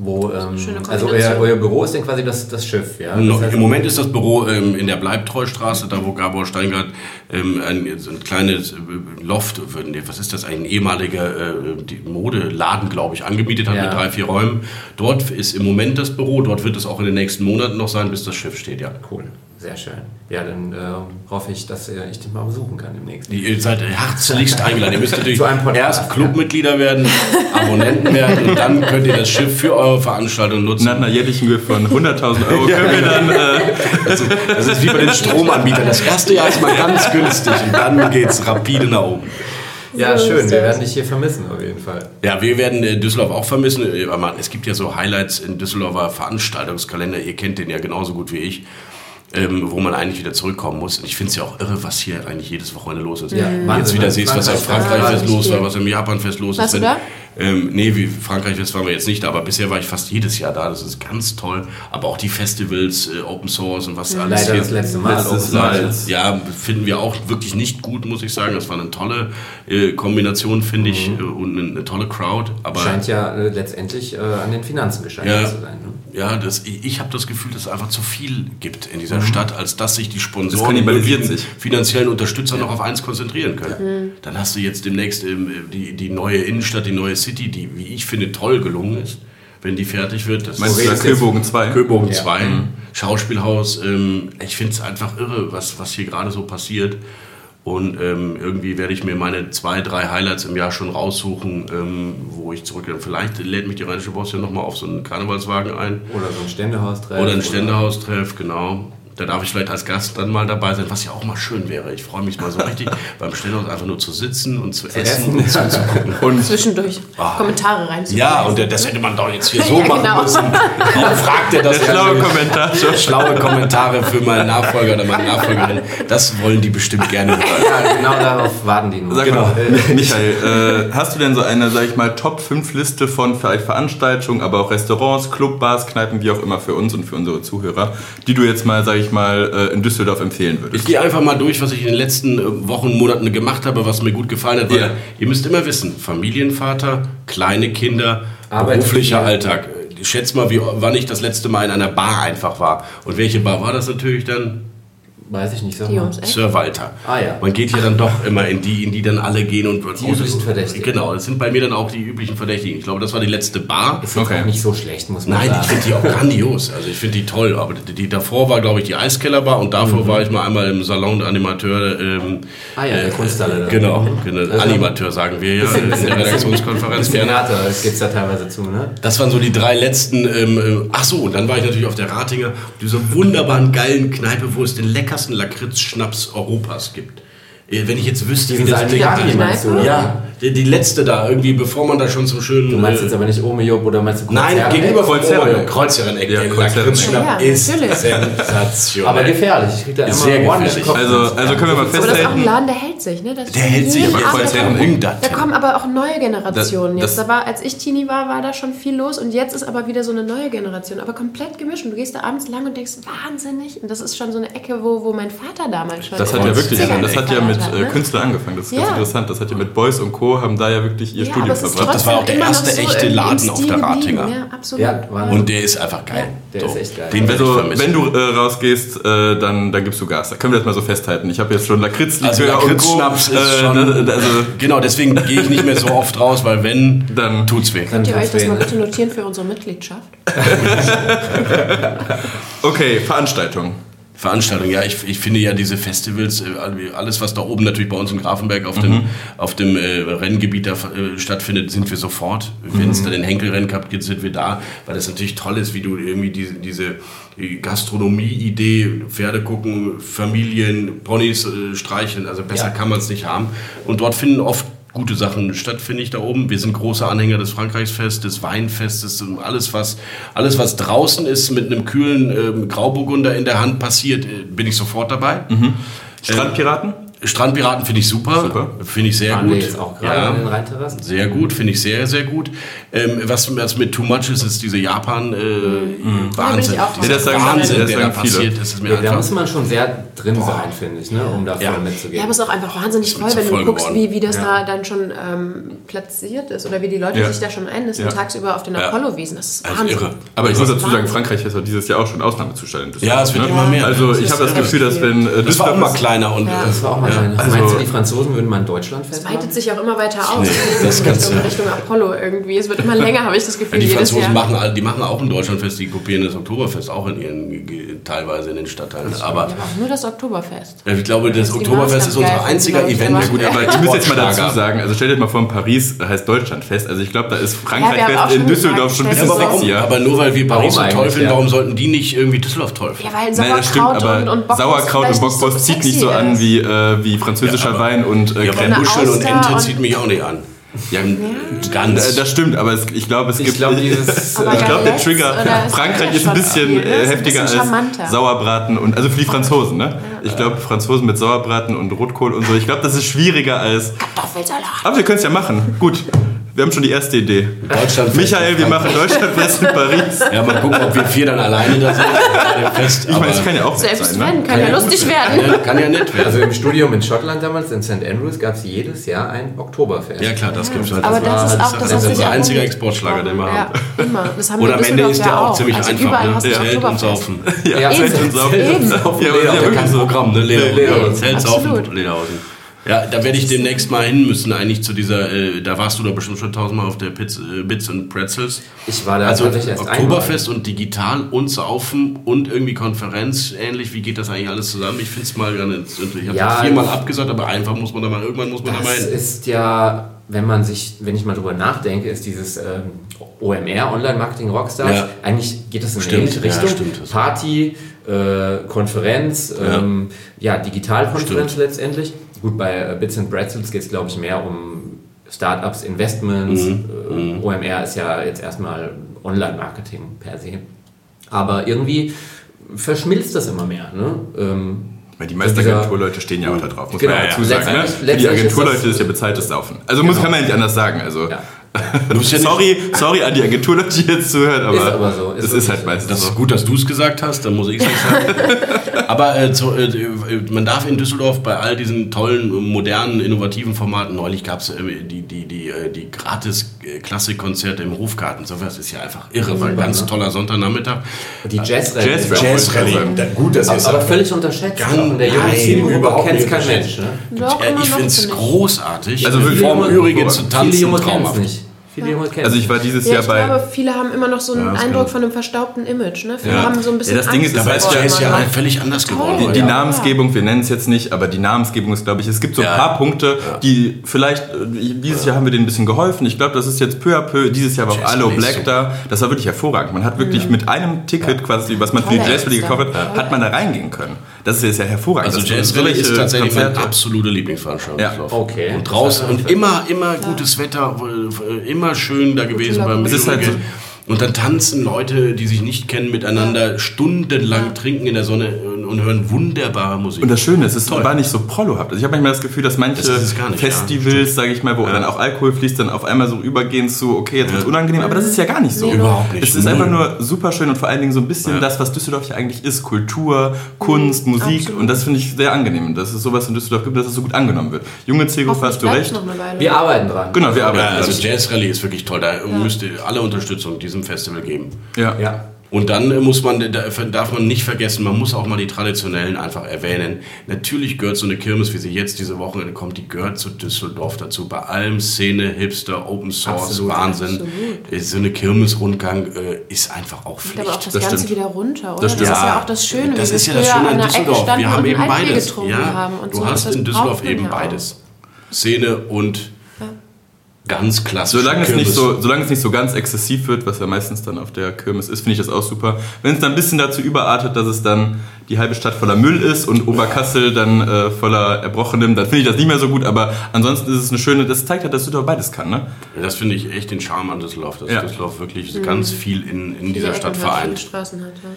Wo, ähm, also euer, euer Büro ist dann quasi das, das Schiff, ja? Das
Noch,
heißt,
Im Moment ist das Büro ähm, in der Bleibtreustraße, da wo Gabor Steingart ähm, ein, so ein kleines äh, Loft, äh, was ist das, ein ehemaliger äh, Modeladen, glaube ich, angemietet hat
Ja.
mit drei, vier Räumen. Dort ist im Moment das Büro, dort wird es auch in den nächsten Monaten noch sein, bis das Schiff steht, ja.
Cool, sehr schön. Ja, dann äh, hoffe ich, dass äh, ich dich mal besuchen kann demnächst.
Ihr seid herzlichst eingeladen. Ihr müsst natürlich [laughs]
Zu einem Podcast,
erst Clubmitglieder werden, [laughs] Abonnenten werden und dann könnt ihr das Schiff für eure Veranstaltung nutzen.
Nach einer jährlichen Höhe von 100.000 Euro können wir dann. Äh, [laughs]
Das ist, das ist wie bei den Stromanbietern. Das erste Jahr ist mal ganz günstig und dann geht's rapide nach oben.
Ja,
So
schön, wir werden dich hier vermissen auf jeden Fall.
Ja, wir werden äh, Düsseldorf auch vermissen. Äh, aber man- Es gibt ja so Highlights in Düsseldorfer Veranstaltungskalender. Ihr kennt den ja genauso gut wie ich. Ähm, wo man eigentlich wieder zurückkommen muss. Und ich finde es ja auch irre, was hier eigentlich jedes Wochenende los ist.
Ja,
Jetzt wieder siehst, was am
Frankreich-
Frankreich-
los war, was am Japan-Fest los
Warst
ist.
da?
Ähm, nee, wie Frankreich-Fest waren wir jetzt nicht, aber bisher war ich fast jedes Jahr da. Das ist ganz toll. Aber auch die Festivals, äh, Open Source und was alles
Leider
hier.
das letzte Mal.
Letztes. Mal.
Ja, finden wir auch wirklich nicht gut, muss ich sagen. Das war eine tolle äh, Kombination, finde ich, äh, und eine, eine tolle Crowd. Aber
Scheint ja äh, letztendlich äh, an den Finanzen gescheitert
Ja.
zu sein. Ne?
ja, das, ich, ich habe das Gefühl, dass es einfach zu viel gibt in dieser Stadt, als dass sich die Sponsoren
Das
und die
sich.
finanziellen Unterstützer noch auf eins konzentrieren können. Dann hast du jetzt demnächst ähm, die, die neue Innenstadt, die neue City, die, wie ich finde, toll gelungen ist, wenn die fertig wird. Das
meinst du
So
da Köbogen 2?
Köbogen
Ja.
2, Schauspielhaus. Ähm, ich finde es einfach irre, was, was hier gerade so passiert. Und ähm, irgendwie werde ich mir meine zwei, drei Highlights im Jahr schon raussuchen, ähm, wo ich zurückgehe. Vielleicht lädt mich die Rheinische Post ja nochmal auf so einen Karnevalswagen ein.
Oder so ein Ständehaus
Oder ein Ständehaustreff, genau. Da darf ich vielleicht als Gast dann mal dabei sein, was ja auch mal schön wäre. Ich freue mich mal so richtig, [laughs] beim Stellhaus einfach nur zu sitzen und zu essen,
essen.
und zuzugucken. [laughs] Und
Zwischendurch Kommentare rein.
ja, und das hätte man doch jetzt hier [laughs] so
Ja,
machen
genau.
müssen. Warum fragt er das?
Der schlaue Kommentar.
Schlaue Kommentare für meinen Nachfolger oder meine Nachfolgerin. Das wollen die bestimmt gerne hören.
Ja, genau darauf warten die nur.
Sag
Genau.
mal, Michael, äh, hast du denn so eine, sag ich mal, Top-5-Liste von vielleicht Veranstaltungen, aber auch Restaurants, Club, Bars, Kneipen, wie auch immer für uns und für unsere Zuhörer, die du jetzt mal, sag ich mal, äh, in Düsseldorf empfehlen
Ich
würdest?
gehe einfach mal durch, was ich in den letzten äh, Wochen, Monaten gemacht habe, was mir gut gefallen hat. Weil
Ja.
ihr müsst immer wissen, Familienvater, kleine Kinder,
Arbeit
beruflicher. Alltag. Schätz mal, wie, wann ich das letzte Mal in einer Bar einfach war. Und welche Bar war das natürlich dann?
Weiß ich nicht, sag mal.
Sir Walter.
Ah, ja.
Man geht ja dann doch immer in die, in die dann alle gehen und
Die üblichen Verdächtigen.
Genau, das sind bei mir dann auch die üblichen Verdächtigen. Ich glaube, das war die letzte Bar.
Ist
Okay.
auch nicht so schlecht, muss man
Nein,
sagen.
ich finde die auch grandios. Also ich finde die toll. Aber die, die davor war, glaube ich, die Eiskellerbar und davor
Mhm.
war ich mal einmal im Salon der Animateur. Ähm,
Ah ja, der Kunsthalle. da.
Genau, genau.
Also-
Animateur sagen wir ja in der Redaktionskonferenz. Gerne.
härter geht's da teilweise zu, ne?
Das waren so die drei letzten. Ähm, äh, ach so, und dann war ich natürlich auf der Ratinger, dieser wunderbaren geilen Kneipe, wo es den leckersten Lakritz-Schnaps Europas gibt. Äh, Wenn ich jetzt wüsste,
Diesen
wie das klingt.
meinst du, oder?
Ja, die, die letzte da, irgendwie, bevor man da schon zum schönen.
Du meinst
äh,
jetzt aber nicht Omejob oder meinst du
Nein,
Kreuzherren?
gegenüber von
Kreuzherren.
Kreuzherren. Kreuzherren-Eck.
Ja.
Lakritzschnaps
Ja,
ist sensationell.
Aber gefährlich. Ich krieg da immer
Sehr gefährlich.
Also, also können wir mal
Aber das ist auch ein
festhalten,
Laden, der hält sich, ne? Das
Der hält sich, aber jetzt
da kommen-
irgendwas.
Da kommen aber auch neue Generationen
Das-
jetzt.
das-
Da war, als ich Teenie war, war da schon viel los und jetzt ist aber wieder so eine neue Generation, aber komplett gemischt. Und du gehst da abends lang und denkst, wahnsinnig. Und das ist schon so eine Ecke, wo, wo mein Vater damals schon.
das hat ja wirklich,
70ern
das hat ja mit äh,
ne?
Künstlern angefangen. Das ist ganz
Ja.
interessant. Das hat ja mit Boys und Co. haben da ja wirklich ihr
Ja,
Studium verbracht.
Das war auch der erste
so
echte Laden auf der. Ratinger.
Ja, absolut.
Ja,
Und der ist einfach geil.
der ist echt geil.
Den
Also, wenn du äh, rausgehst, äh, dann, dann gibst du Gas. Da können wir das mal so festhalten. Ich habe jetzt schon Lakritzlikör
Also Lakritzschnaps ist
Äh, also,
genau, deswegen gehe ich nicht mehr so oft raus, weil wenn,
Dann-
tut's weh.
Könnt ihr euch das mal
weh, ne?
bitte notieren für unsere Mitgliedschaft? [laughs]
okay, Veranstaltung.
Veranstaltung, ja, ich, ich finde ja diese Festivals, äh, alles was da oben natürlich bei uns in Grafenberg auf dem, auf dem äh, Renngebiet da äh, stattfindet, sind wir sofort. Wenn es da den Henkelrennen gehabt gibt, sind wir da, weil das natürlich toll ist, wie du irgendwie diese, diese Gastronomie-Idee, Pferde gucken, Familien, Ponys äh, streicheln, also besser
Ja.
kann man es nicht haben. Und dort finden oft gute Sachen statt, finde ich da oben. Wir sind große Anhänger des Frankreichsfest, des Weinfestes und alles was, alles, was draußen ist mit einem kühlen ähm, Grauburgunder in der Hand passiert, äh, bin ich sofort dabei.
Strandpiraten?
Strandpiraten finde ich super,
Super.
finde ich sehr
Waren
gut.
wir jetzt auch gerade an den Rheinterrassen?
Sehr gut, finde ich sehr, sehr gut. Ähm, was, was mit Too Much ist, ist diese Japan äh, Wahnsinn.
ich auch
Dieser
das sagen-
Wahnsinn,
das
der da
sagen viele.
passiert. Das ist mir
Ja, da muss man schon sehr drin sein, finde ich, ne, um da voll
Ja.
mitzugehen.
Ja, aber es ist auch einfach wahnsinnig toll, wenn du guckst, wie, wie das
Ja.
da dann schon ähm, platziert ist oder wie die Leute
Ja.
sich da schon einnisten
Ja.
tagsüber auf den
Ja.
Apollo-Wiesen. Das ist
Also
Wahnsinn.
irre.
Aber ich muss dazu sagen,
Wahnsinn.
Frankreich ist ja dieses Jahr auch schon Ausnahmezustand. in
Ja, es wird
ne?
immer mehr.
Also ich habe das Gefühl, dass wenn äh,
Das war auch mal kleiner und
Ja.
äh,
das war auch mal
Ja.
Also-
Meinst du, die Franzosen würden mal ein Deutschlandfest
Es
machen?
weitet sich auch immer weiter aus.
Nee, das
Richtung,
du-
Richtung Apollo irgendwie. Es wird immer [laughs] länger, habe ich das Gefühl,
Ja, die
jedes
Franzosen
Jahr.
machen, die machen auch ein Deutschlandfest, die kopieren das Oktoberfest auch in ihren, teilweise in den Stadtteilen. Aber
Ja, nur das Oktoberfest.
ich glaube, das
die
Oktoberfest ist unser einziger Event.
ich,
Gut,
aber-
ich muss jetzt mal dazu sagen, also stell dir mal vor, Paris heißt Deutschlandfest. Also ich glaube, da ist
Ja,
Frankreichfest in Düsseldorf schon ein bisschen
Ja, aber, warum,
sexier.
aber nur weil wir
Warum
Paris so
eigentlich,
teufeln,
ja?
warum sollten die nicht irgendwie Düsseldorf teufeln?
Ja, weil
Nein, das stimmt,
Sauerkraut
aber
und, und Bockwurst
Sauerkraut und zieht nicht so an wie, äh, wie französischer
Ja, aber-
Wein und äh,
Ja, aber
Crème.
Muscheln und Ente
und-
zieht mich auch nicht an.
Ja,
Ganz.
äh, das stimmt, aber es, ich glaube, es gibt. [laughs] ich glaube, der
jetzt,
Trigger Frankreich ist ein bisschen
ne?
äh,
Ist ein
heftiger
bisschen
als. Sauerbraten und also für die Franzosen, ne? Ich glaube, Franzosen mit Sauerbraten und Rotkohl und so. Ich glaube, das ist schwieriger als.
Kartoffelsalat.
Aber wir können es ja machen. Gut, wir haben schon die erste Idee.
Deutschland
Michael, wir machen Deutschlandfest in Paris.
Ja, mal gucken, ob wir vier dann alleine da sind. Fest.
Ich meine, es kann ja auch
Selbst
sein,
wenn,
ne?
kann ja lustig werden.
ja, kann ja nett werden.
Also im Studium in Schottland damals, in St. Andrews, gab es jedes Jahr ein Oktoberfest.
Ja klar, das gibt's halt.
Aber das
war
ist
halt-
auch, das
das ist unser
einziger Exportschlager, den wir
ja,
haben.
immer. Das haben
Und
wir
am Ende ist der
ja
auch ziemlich
also
einfach. Ne? Zelt und. Saufen.
Ja,
Ja,
Zelt und Saufen. Ja,
Leder,
ja,
kein
wirklich so.
Programm, ne? Leder,
Lederhosen.
Zelt. Saufen, Lederhosen. Ja, da werde ich demnächst mal hin müssen, eigentlich zu dieser, äh, da warst du da bestimmt schon tausendmal auf der Pits, äh, Bits und Pretzels.
Ich war da
Also Oktoberfest und digital und Saufen und irgendwie Konferenz ähnlich. Wie geht das eigentlich alles zusammen? Ich finde es mal ganz. Ich habe
Ja,
viermal abgesagt, aber einfach muss man da mal, irgendwann muss man da mal
Das
hin.
ist ja wenn man sich, wenn ich mal drüber nachdenke, ist dieses ähm, OMR, Online Marketing Rockstars,
Ja.
eigentlich geht das in
Stimmt,
eine ähnliche
ja,
Richtung.
das-
Party, äh, Konferenz, ähm, ja, Digitalkonferenz letztendlich. Gut, bei äh, Bits and Pretzels geht es, glaube ich, mehr um Startups, Investments.
Mhm.
Äh, OMR ist ja jetzt erstmal Online-Marketing per se. Aber irgendwie verschmilzt das immer mehr. Ne? Ähm,
Weil die meisten Agenturleute stehen ja auch da drauf, muss
Genau,
man ja dazu sagen. Ne?
letztendlich-
Für die
letztendlich ist
Agenturleute
das- Genau.
ist ja bezahltes Saufen. Also muss kann man ja nicht anders sagen. Also
ja. [laughs]
Sorry, sorry an die Agenturleute, die jetzt zuhören, aber,
Ist aber so, ist
es ist halt
so.
meistens
Das
so.
ist gut, dass du es gesagt hast, dann muss ich es nicht sagen. [laughs] Aber äh, zu, äh, man darf in Düsseldorf bei all diesen tollen, modernen, innovativen Formaten, neulich gab es äh, die, die, die, äh, die gratis äh, Klassikkonzerte im Hofgarten. So was ist ja einfach irre, war ein ganz toller Sonntagnachmittag.
Die Jazz
Jazz
Rally.
Jazz Rally.
Gut, das ist
Aber völlig unterschätzt.
Ganz-
der junge
nein,
Zielgruppe
überhaupt
kennt
nicht
kein. Mensch. Ne?
Doch,
Ja,
immer
ich finde es großartig.
Also wirklich
vom
immer-
Übrigen zu
Viele
tanzen,
Junge kennen es
traumhaft.
Nicht. Viele Junge kennen
Also ich war dieses
Ja,
Jahr
ich
bei...
glaube, viele haben immer noch so einen
Ja,
Eindruck
kann-
von einem verstaubten Image. Ne? Viele
Ja.
haben so ein bisschen
Ja, das Ding
Angst
ist,
Dabei ist Jazz ja völlig anders geworden.
Die, die
Ja.
Namensgebung, wir nennen es jetzt nicht, aber die Namensgebung ist, glaube ich, es gibt so ein
Ja.
paar Punkte, die vielleicht, äh, dieses Jahr haben wir denen ein bisschen geholfen. Ich glaube, das ist jetzt peu à peu, dieses Jahr war auch Allo Black
so-
da. Das war wirklich hervorragend. Man hat wirklich mit einem Ticket quasi, was man für die
Tolle
Jazz Rally
Acts,
gekauft
ja.
hat, hat man da reingehen können. Das ist ja hervorragend.
Also Jazz
solche
ist tatsächlich mein
Konzerte-
absoluter Lieblingsveranstaltungslauf.
Ja.
Okay.
Und draußen und immer, immer gutes Wetter, äh, immer schön da gewesen beim
Es ist halt
Übrigen. Und dann tanzen Leute, die sich nicht kennen, miteinander stundenlang trinken in der Sonne und, hören wunderbare Musik.
Und das Schöne ist, es
Toll.
war nicht so prollohaft. Also ich habe manchmal das Gefühl, dass manche
Das nicht,
Festivals, sage ich mal, wo dann auch Alkohol fließt, dann auf einmal so übergehen zu, okay, jetzt wird's unangenehm, aber das ist ja gar nicht so.
Nee.
Überhaupt nicht.
Es ist einfach nur super schön und vor allen Dingen so ein bisschen
Ja.
das, was Düsseldorf ja eigentlich ist. Kultur, Kunst, Musik
Absolut.
und das finde ich sehr angenehm, dass es sowas in Düsseldorf gibt, dass es so gut angenommen wird. Junge Zielgruppe, hast du recht.
Wir arbeiten dran.
Genau, wir arbeiten
ja, also
dran.
Jazz Rally ist wirklich toll. Da müsst ihr alle Unterstützung diesem Festival geben.
Ja.
Ja.
Und dann äh, muss man, da darf man nicht vergessen, man muss auch mal die traditionellen einfach erwähnen. Natürlich gehört so eine Kirmes, wie sie jetzt diese Woche kommt, die gehört zu Düsseldorf dazu. Bei allem Szene, Hipster, Open Source,
Absolut,
Wahnsinn.
absolut.
Äh, So eine Kirmesrundgang äh, ist einfach auch
Geht aber auch
Pflicht.
das,
Das
Ganze
stimmt.
wieder runter, oder?
Das stimmt.
ist ja auch das Schöne,
das ist ja das Schöne
an
Düsseldorf. Wir haben eben beides. Ja,
haben.
Du
so.
hast
Das
in Düsseldorf eben
ja auch.
beides. Szene und ganz klassisch.
Solange es, nicht so, solange es nicht so ganz exzessiv wird, was ja meistens dann auf der Kirmes ist, finde ich das auch super. Wenn es dann ein bisschen dazu überartet, dass es dann die halbe Stadt voller Müll ist und Oberkassel dann äh, voller Erbrochenem, dann finde ich das nicht mehr so gut. Aber ansonsten ist es eine schöne, das zeigt halt, dass Düsseldorf beides kann. Ne?
Das finde ich echt den Charme an Düsseldorf, dass
Ja.
Düsseldorf wirklich ganz viel in, in dieser Stadt
hat, viele
vereint.
Straßen hat, ja.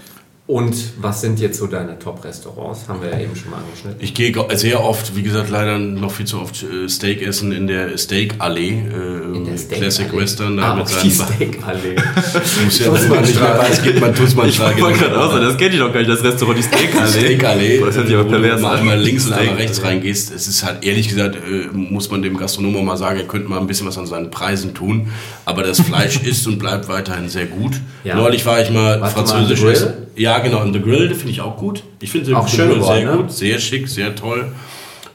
Und was sind jetzt so deine Top-Restaurants? Haben wir ja eben schon mal angeschnitten.
Ich gehe sehr oft, wie gesagt, leider noch viel zu oft äh, Steak essen in der Steak-Allee, äh,
In der Steak
Classic
Allee.
Western. Da
ah,
mit
die Steak-Allee. [laughs]
muss ja, man nicht mehr weiß, geht man Tussmannstraße.
Ich gerade sagen, das kennt ihr doch gar nicht, das Restaurant, die Steakallee.
Steakallee,
Das hört sich aber pervers
mal
an.
einmal links und einmal rechts reingehst. Es ist halt, ehrlich gesagt, äh, muss man dem Gastronomen mal sagen, er könnte mal ein bisschen was an seinen Preisen tun. Aber das Fleisch [laughs] ist und bleibt weiterhin sehr gut.
Ja.
Neulich war ich mal
Warst
französisch essen. Ja, genau, in The Grill finde ich auch gut. Ich finde
Auch
The
schön
Grill
geworden,
sehr
ne?
gut, sehr schick, sehr toll.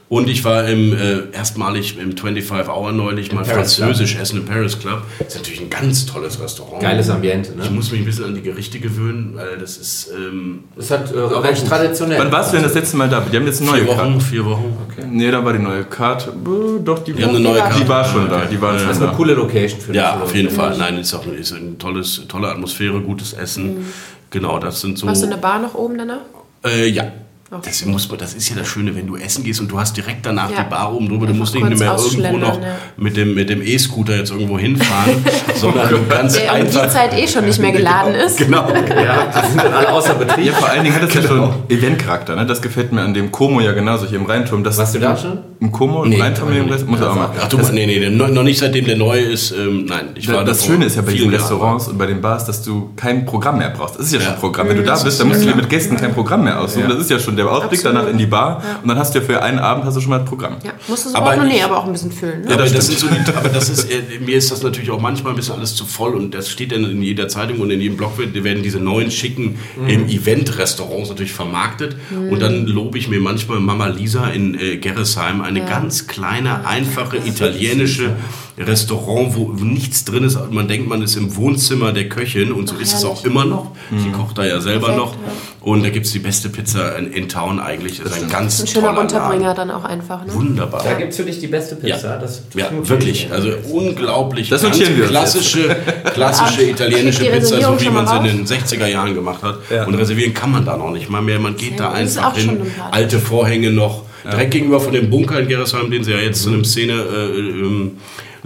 Und ich war im, äh, erstmalig im 25 Hour neulich mal
Paris
französisch essen im Paris Club. Das ist natürlich ein ganz tolles Restaurant.
Geiles Ambiente,
Ich
ne?
muss mich ein bisschen an die Gerichte gewöhnen, weil das ist ähm,
Das hat äh, recht traditionell.
Wann warst du denn das letzte Mal da? Die haben jetzt eine neue
vier Wochen.
Karte.
Vier Wochen.
Nee, da war die neue Karte. Äh, Doch, die,
Die haben eine neue Karte.
Die war schon da. Die war
Das
schon
ist
da.
eine coole Location für
Ja, auf jeden Fall. Nein, ist auch ist eine tolles, tolle Atmosphäre, gutes Essen. Genau, das sind so.
Warst du in der Bar noch oben danach?
Äh, ja.
Okay.
Das, muss man, das ist ja das Schöne, wenn du essen gehst und du hast direkt danach
Ja.
die Bar oben drüber. Du musst nicht mehr irgendwo noch
ja.
mit dem mit dem E-Scooter jetzt irgendwo hinfahren, [laughs] sondern du kannst
Der um
einfach.
die Zeit eh schon nicht mehr [laughs] geladen ist.
Genau.
Ja, die sind dann alle außer Betrieb.
Ja, vor allen Dingen hat es ja
Genau.
schon Eventcharakter, ne? Das gefällt mir an dem Como ja genauso hier im Rheinturm. Das
Warst du da schon?
Im Como, im
Nee,
Rheinturm, im Rest, muss er auch mal.
Ach du, nee, nee, der, noch nicht seitdem der neue ist. Ähm, nein, ich war
das Schöne ist ja bei diesen. Restaurants und bei den Bars, dass du kein Programm mehr brauchst. Das ist ja, schon
Ja.
ein Programm. Wenn du da bist, dann musst du dir mit Gästen kein Programm mehr aussuchen.
Ja.
Das ist ja schon der Ausblick
Absolut.
danach in die Bar. Und dann hast du ja für einen Abend hast du schon mal ein Programm.
Ja, musst du so
Aber
auch noch
ich-
nee, aber auch ein bisschen füllen. Ne?
Ja,
das
das, sind so aber das ist, äh, mir ist das natürlich auch manchmal ein bisschen alles zu voll und das steht dann in jeder Zeitung und in jedem Blog wird- werden diese neuen schicken ähm, Event-Restaurants natürlich vermarktet und dann lobe ich mir manchmal Mama Lisa in äh, Gerresheim, eine ganz kleine, einfache italienische Restaurant, wo nichts drin ist. Man denkt, man ist im Wohnzimmer der Köchin und so
Ach,
ist es auch immer noch. Sie kocht da ja selber
Perfekt,
noch.
ja.
Und da gibt es die beste Pizza in, in Town eigentlich. Das ist ein ganz
Ein schöner
toller
Unterbringer
Laden.
dann auch einfach. Ne?
Wunderbar.
Da gibt es für dich die beste Pizza.
Ja,
Das, das
ja wirklich.
ich.
Also unglaublich.
Das
ganz
notieren wir
klassische, [laughs] klassische
Ja,
italienische Pizza, so wie man sie in den 60er Jahren gemacht hat.
Ja.
Und reservieren kann man da noch nicht mal mehr. Man geht da einfach hin. Alte Vorhänge noch. Direkt gegenüber von dem Bunker in Gerresheim, den sie ja jetzt zu einem Szene äh, ähm,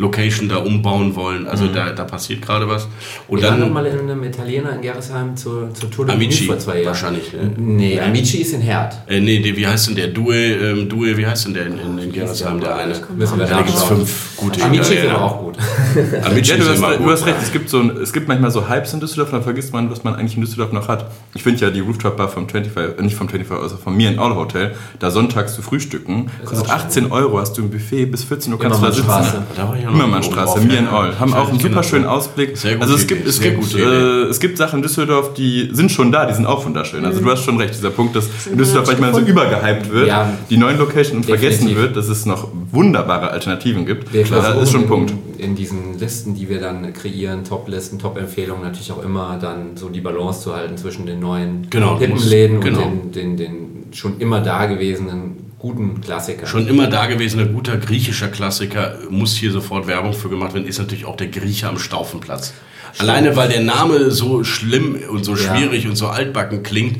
Location da umbauen wollen. Also da, da passiert gerade was. Und
Wir waren noch
dann
mal in einem Italiener in Gerresheim zur, zur Tour de
Amici
vor zwei Jahren.
wahrscheinlich. Ne?
Nee, Amici ist in Herd.
Äh, nee, der, wie heißt denn der? Due, ähm, Due, wie heißt denn der in, in, in Gerresheim, der eine?
Müssen wir
Da gibt es fünf gute
Amici ist aber auch gut. [laughs]
Amici
Ja, du
ist
hast,
immer
du
gut.
hast recht, es gibt, so ein, es gibt manchmal so Hypes in Düsseldorf, dann vergisst man, was man eigentlich in Düsseldorf noch hat. Ich finde ja die Rooftop-Bar vom 25, äh, nicht vom 25, also vom Mir in All Hotel, da sonntags zu frühstücken, kostet
auch
18 Euro, hast du ein Buffet, bis 14 Uhr kannst du da sitzen.
Da war ich
Immermannstraße,
drauf,
Mir in All. Haben auch einen super schönen Ausblick.
Sehr gute
also es gibt, es,
sehr
gibt, äh, es gibt Sachen in Düsseldorf, die sind schon da, die sind auch wunderschön. Also du hast schon recht, dieser Punkt, dass in Düsseldorf manchmal so übergehypt wird,
Ja.
die neuen Location und vergessen wird, dass es noch wunderbare Alternativen gibt.
Wir
Das ist schon ein
in,
Punkt.
In diesen Listen, die wir dann kreieren, Top-Listen, Top-Empfehlungen, natürlich auch immer dann so die Balance zu halten zwischen den neuen
Genau,
Hippenläden
genau.
und den, den, den schon immer dagewesenen guten Klassikern.
Schon immer dagewesener guter griechischer Klassiker, muss hier sofort Werbung für gemacht werden, ist natürlich auch der Grieche am Staufenplatz. Alleine weil der Name so schlimm und so
Ja.
schwierig und so altbacken klingt,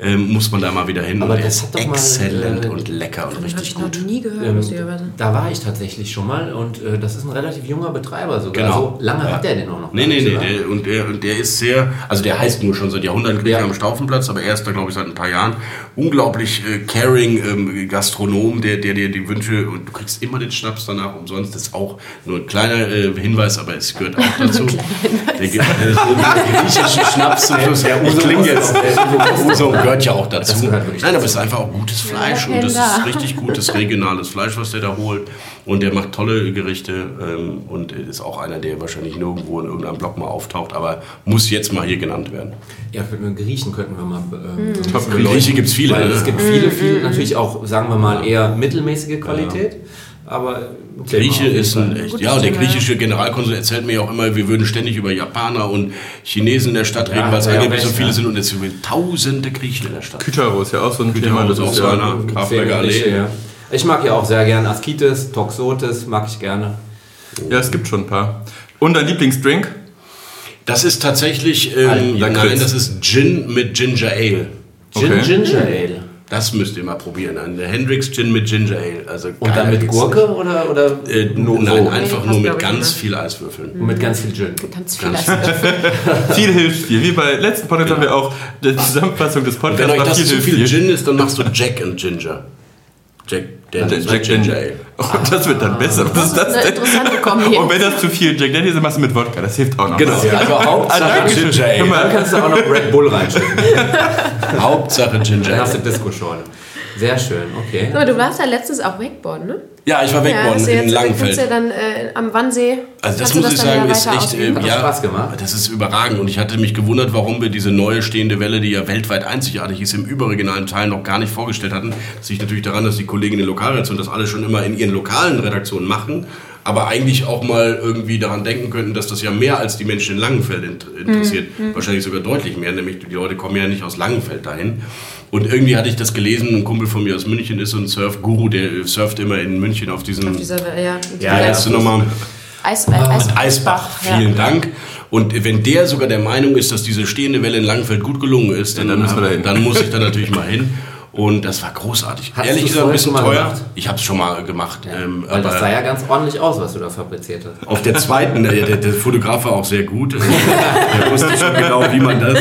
ähm, muss man da mal wieder hin.
Aber das
ist
hat doch mal,
exzellent
äh,
und lecker und richtig gut.
nie gehört,
Ähm, da war ich tatsächlich schon mal und äh, das ist ein relativ junger Betreiber sogar.
Genau.
So lange
Ja.
hat der den auch noch.
Nee, nee, nee, der, und, der, und der ist sehr, also der heißt nur schon seit Jahrhunderten Grieche
Ja.
am Staufenplatz, aber er ist da, glaube ich, seit ein paar Jahren unglaublich äh, caring ähm, Gastronom, der der dir die Wünsche, und du kriegst immer den Schnaps danach umsonst, das ist auch nur ein kleiner äh, Hinweis, aber es gehört auch [laughs] dazu. der, ge- der, der griechische Schnaps zum Schluss, ja,
Uso
klingt
muss
jetzt, [laughs]
auch-
Uso gehört ja auch dazu. Nein, aber es ist einfach auch gutes Fleisch und das ist richtig gutes regionales Fleisch, was der da holt. Und der macht tolle Gerichte ähm, und ist auch einer, der wahrscheinlich nirgendwo in irgendeinem Blog mal auftaucht, aber muss jetzt mal hier genannt werden.
Ja, für den Griechen könnten wir mal. Ähm, ein
Top
bisschen
Grieche gibt's viele,
Weil
ne?
es gibt viele, viele, natürlich auch, sagen wir mal, eher mittelmäßige Qualität. Aber
Grieche ist ein echt, ja, und der griechische Generalkonsul erzählt mir auch immer, wir würden ständig über Japaner und Chinesen in der Stadt
Ja,
reden, weil es
ja
angeblich so viele
ja.
sind und es sind tausende Griechen in der Stadt.
Kütaro ist ja auch so ein
Kütaro
Thema.
ist auch
ist
so
ja,
einer. Grafberger Allee.
Sehr ja. Ich mag ja auch sehr gern Askites, Toxotes, mag ich gerne.
ja, es gibt schon ein paar. Und dein Lieblingsdrink?
Das ist tatsächlich, ähm, nein, das ist Gin mit Ginger Ale.
Gin
Okay.
Ginger Ale.
Das müsst ihr mal probieren. Ein Hendrix Gin mit Ginger Ale. Also
Und dann mit Gurke oder, oder
nicht. Äh,
nur
nein, einfach
Nee,
nur mit ganz
ne?
viel Eiswürfeln.
Und mit ganz viel Gin.
Ganz viel
Ganz-
Eiswürfel. [laughs]
Viel hilft viel. Wie bei letzten Podcast haben wir auch die Zusammenfassung des Podcasts
wenn euch das
viel
zu
hilft
viel
viel.
Gin ist, dann machst du Jack and Ginger. Jack Daniels
Jack
mit Ginger Ale.
Oh, das wird dann besser. Was ist das denn?
interessante Kombi.
Und wenn das zu viel Jack Daniels ist, machst du mit Wodka. Das hilft auch noch.
Genau.
Das-
Also
Ah,
Hauptsache
schön.
Ginger Ale.
Dann kannst du auch noch Red Bull reinschicken. [laughs]
Hauptsache Ginger
Dann hast
Ale.
du Disco-Schorle. Sehr schön, okay.
Aber du warst ja letztens auch Wakeboarden, ne?
Ja, ich war weg
ja,
in Langenfeld.
du ja dann äh, am Wannsee.
Also das muss ich
dann
sagen, ist echt,
ausüben.
äh,
Hat
ja,
Spaß gemacht?
das ist überragend und ich hatte mich gewundert, warum wir diese neue stehende Welle, die ja weltweit einzigartig ist, im überregionalen Teil noch gar nicht vorgestellt hatten. Das liegt natürlich daran, dass die Kollegen in den Lokalredaktionen das alle schon immer in ihren lokalen Redaktionen machen, aber eigentlich auch mal irgendwie daran denken könnten, dass das ja mehr als die Menschen in Langenfeld int- interessiert. Wahrscheinlich sogar deutlich mehr, nämlich die Leute kommen ja nicht aus Langenfeld dahin. Und irgendwie hatte ich das gelesen, ein Kumpel von mir aus München ist so ein Surf-Guru, der surft immer in München auf diesen...
Auf dieser, ja,
ja, jetzt nochmal...
Eis, Eis,
Eisbach,
ja.
vielen Dank. Und wenn der sogar der Meinung ist, dass diese stehende Welle in Langfeld gut gelungen ist, dann,
dann müssen wir da hin.
dann muss ich da natürlich mal hin. Und das war großartig.
Hast
Ehrlich gesagt, ein bisschen teuer.
gemacht?
Ich habe es schon mal gemacht. Ähm,
Weil das
aber
sah ja ganz ordentlich aus, was du da fabriziert hast.
auf der zweiten, äh, der, der Fotograf war auch sehr gut. [laughs] der wusste schon genau, wie man das.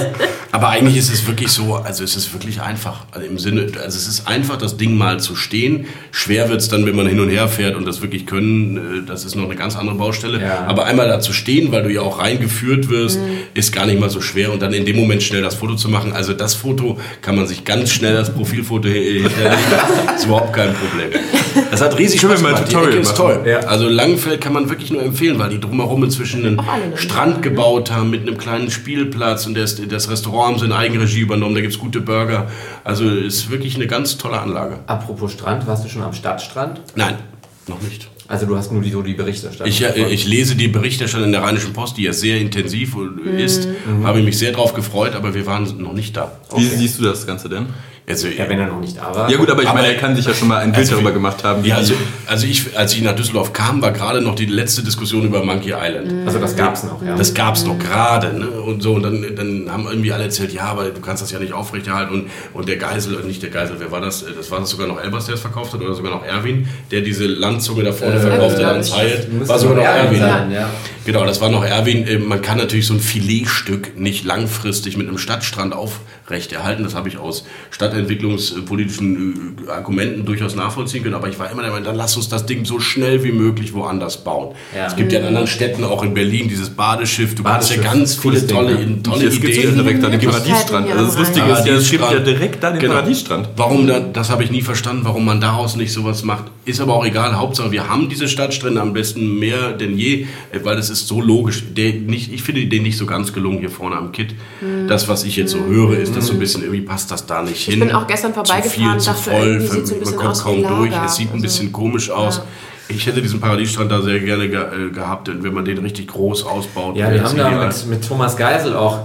Aber eigentlich ist es wirklich so, also es ist wirklich einfach. Also im Sinne, also es ist einfach, das Ding mal zu stehen. Schwer wird es dann, wenn man hin und her fährt und das wirklich können. äh, Das ist noch eine ganz andere Baustelle.
Ja.
Aber einmal da zu stehen, weil du ja auch reingeführt wirst, ist gar nicht mal so schwer. Und dann in dem Moment schnell das Foto zu machen. Also das Foto kann man sich ganz schnell als Profilfoto hi- hinterlegen. [laughs] ist überhaupt kein Problem. Das hat riesig Spaß gemacht. Die Ecke ist toll.
Ja.
Also Langenfeld kann man wirklich nur empfehlen, weil die drumherum inzwischen einen. Strand gebaut haben mit einem kleinen Spielplatz und das, das Restaurant haben sie in Eigenregie übernommen. Da gibt's gute Burger. Also ist wirklich eine ganz tolle Anlage.
Apropos Strand, warst du schon am Stadtstrand?
Nein, noch nicht.
Also du hast nur die, so die Berichterstattung.
Ich, äh, ich lese die Berichterstattung in der Rheinischen Post, die ja sehr intensiv ist. Habe ich mich sehr drauf gefreut, aber wir waren noch nicht da.
Wie siehst du das Ganze denn?
Also,
ja, wenn er noch nicht da war.
Ja gut, aber ich
Aber-
meine, er kann sich ja schon mal ein Bild
Also,
darüber gemacht haben.
Ja, also, also ich, als ich nach Düsseldorf kam, war gerade noch die letzte Diskussion über Monkey Island.
Also das gab's noch, ja.
Das gab's noch gerade, ne? Und so, und dann, dann haben irgendwie alle erzählt, ja, aber du kannst das ja nicht aufrechterhalten. Und, und der Geisel, äh, nicht der Geisel, wer war das? Das war das sogar noch Elbers, der es verkauft hat, oder sogar noch Erwin, der diese Landzunge da vorne verkauft hat
glaub
an
ich.
Zayed.
Müsste
War sogar noch
Erwin
Erwin.
sein, ja.
Genau, das war noch Erwin. Äh, Man kann natürlich so ein Filetstück nicht langfristig mit einem Stadtstrand aufrechterhalten. Das habe ich aus stadtentwicklungspolitischen äh, Argumenten durchaus nachvollziehen können. Aber ich war immer der Meinung, dann lass uns das Ding so schnell wie möglich woanders bauen.
Ja.
Es gibt ja in anderen Städten, auch in Berlin, dieses Badeschiff. Du kannst ja
Badeschiff,
ganz viele
Ding,
tolle,
ja.
tolle
ja
Ideen.
direkt da den Paradiesstrand. Also das Lustige ist ja, es gibt ja direkt da den
Genau.
Paradiesstrand.
Warum da, das habe ich nie verstanden, warum man daraus nicht sowas macht. Ist aber auch egal. Hauptsache, wir haben diese Stadtstrände am besten mehr denn je, äh, weil das ist so logisch. Der nicht, ich finde den nicht so ganz gelungen hier vorne am Kit. Das, was ich jetzt so höre, ist das so ein bisschen, irgendwie passt das da nicht hin.
Bin auch gestern vorbeigefahren,
zu viel,
dachte,
zu voll,
so ein
man kommt
aus
kaum durch. Es sieht ein
Also,
bisschen komisch aus. Ich hätte diesen Paradiesstrand da sehr gerne ge äh, gehabt, wenn man den richtig groß ausbaut.
Ja, wir haben da mit, mit Thomas Geisel auch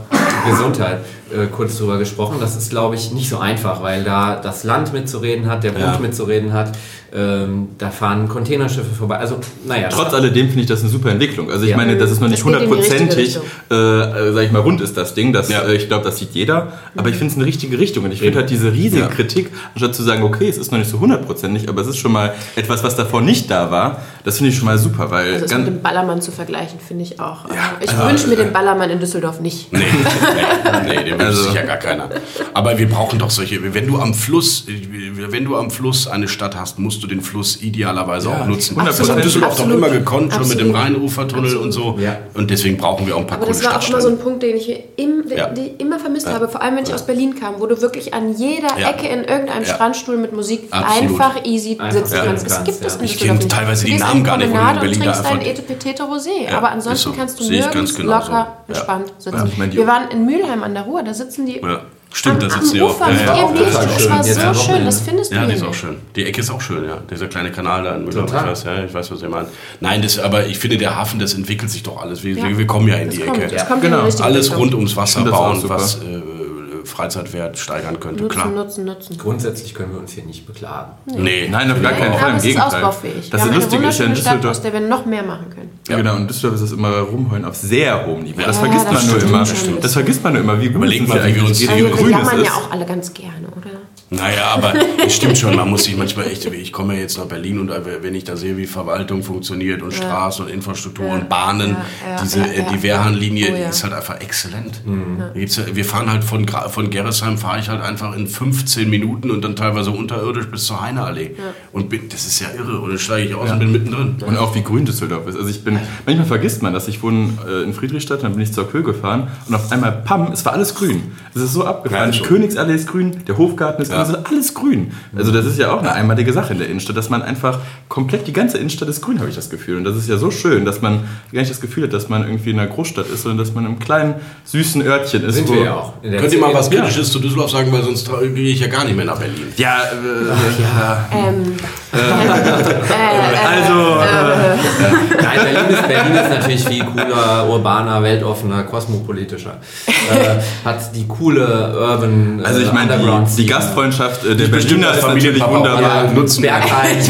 Gesundheit äh, kurz drüber gesprochen. Das ist, glaube ich, nicht so einfach, weil da das Land mitzureden hat, der Bund
Ja.
mitzureden hat. Ähm, da fahren Containerschiffe vorbei. Also, naja.
Trotz alledem finde ich das eine super Entwicklung. Also ich
Ja.
meine, das ist noch nicht hundertprozentig, äh, äh, sag ich mal, rund ist das Ding. Das,
Ja.
äh, ich glaube, das sieht jeder. Aber ich finde es eine richtige Richtung. Und ich finde halt diese riesige
Ja.
Kritik, anstatt zu sagen, okay, es ist noch nicht so hundertprozentig, aber es ist schon mal etwas, was davor nicht da war, das finde ich schon mal super. Weil
Also das
ganz,
mit dem Ballermann zu vergleichen, finde ich auch.
Ja,
ich
also,
wünsche mir
äh,
den Ballermann in Düsseldorf nicht.
Nee, [laughs] nee, nee den wünscht
Also-
sich ja gar keiner. Aber wir brauchen doch solche, wenn du am Fluss, wenn du am Fluss eine Stadt hast, musst du den Fluss idealerweise auch nutzen. Das
Absolut.
hat Düsseldorf doch
Absolut.
immer gekonnt, schon mit dem
Absolut.
Rhein-Ufer-Tunnel und so.
Ja.
Und deswegen brauchen wir auch ein paar
Aber
coole
das war auch immer so ein. Punkt, den ich im,
Ja.
den ich immer vermisst habe, vor allem wenn ich aus Berlin kam, wo du wirklich an jeder
Ja.
Ecke in irgendeinem
Ja.
Strandstuhl mit Musik
Absolut.
einfach easy
Einfach
sitzen
ja.
kannst. Das
kannst,
gibt es
ja.
in
Ich
Düsseldorf
kenn
nicht.
teilweise
Du
die Namen gar nicht, wo du in Berlin
und
da
trinkst dein
einfach-
Etepetete Rosé.
Ja,
Aber ansonsten
so.
kannst du nirgends
genau so.
locker,
Ja.
entspannt sitzen.
Ja,
Wir waren in Mülheim an der Ruhr, da sitzen die
Ja. Stimmt, da
am,
sitzen die
am
auch. Ja, ja.
total
Das
schön.
war so schön, das findest du
Ja, die ist auch schön. Die Ecke ist auch schön, ja. Dieser kleine Kanal da in Müller, ich weiß, ja, ich weiß, was ihr meint. Nein, das, aber ich finde, der Hafen, das entwickelt sich doch alles. Wir,
Ja.
wir, kommen ja in
Das
die
kommt,
Ecke.
das kommt
Genau.
Alles rund ums Wasser
das auch
bauen, was äh, Freizeitwert steigern könnte,
Nutzen,
klar.
nutzen, nutzen.
Grundsätzlich können wir uns hier nicht beklagen.
Nee.
Nein, auf gar keinen Fall, im
ist
Gegenteil.
ausbaufähig.
Das
eine
Lustige ist ja in Düsseldorf.
aus der wir noch mehr machen können.
Ja, genau. Und Düsseldorf ist das immer rumheulen auf sehr hohem Niveau. Das
Ja,
vergisst
das
man nur immer.
das.
Das vergisst man nur immer, wie gut
Überleg
es
mal,
ja
wie wir uns hier
wie
Also,
grün es
jammern ja
ist.
auch alle ganz gerne?
Naja, aber es stimmt schon, man muss sich manchmal echt, ich komme ja jetzt nach Berlin und wenn ich da sehe, wie Verwaltung funktioniert und Straßen und Infrastruktur
Ja.
und Bahnen,
Ja, ja,
diese,
ja,
äh,
ja.
die Wehrhahnlinie
Oh, ja.
ist halt einfach exzellent. Ja- Wir fahren halt von, von Gerresheim, fahre ich halt einfach in 15 Minuten und dann teilweise unterirdisch bis zur Heineallee. Und bin, das ist ja irre und dann steige ich aus und bin mittendrin.
Und auch wie grün Düsseldorf ist. Also ich bin, manchmal vergisst man das. Ich wohne äh, in Friedrichstadt, dann bin ich zur Kö gefahren und auf einmal, pam, es war alles grün. Es ist so abgefahren.
Ja,
die
schon.
Königsallee ist grün, der Hofgarten ist grün,
Ja.
ist alles grün. Also das ist ja auch eine einmalige Sache in der Innenstadt, dass man einfach komplett, die ganze Innenstadt ist grün, habe ich das Gefühl. Und das ist ja so schön, dass man gar nicht das Gefühl hat, dass man irgendwie in einer Großstadt ist, sondern dass man im kleinen, süßen Örtchen ist.
Sind
wo-
wir ja auch.
Könnt ihr mal was. Kritisches zu Düsseldorf sagen, weil sonst gehe ich ja gar nicht mehr nach Berlin.
Ja, äh, ja.
Ähm,
Also,
Nein, Berlin ist, Berlin ist natürlich viel cooler, urbaner, weltoffener, kosmopolitischer. Äh, hat die coole Urban äh,
also ich meine, die, die
Szene.
Gastfreundschaft äh, der
bestimmt
Berliner ist natürlich wunderbar.
alle nutzen. [laughs]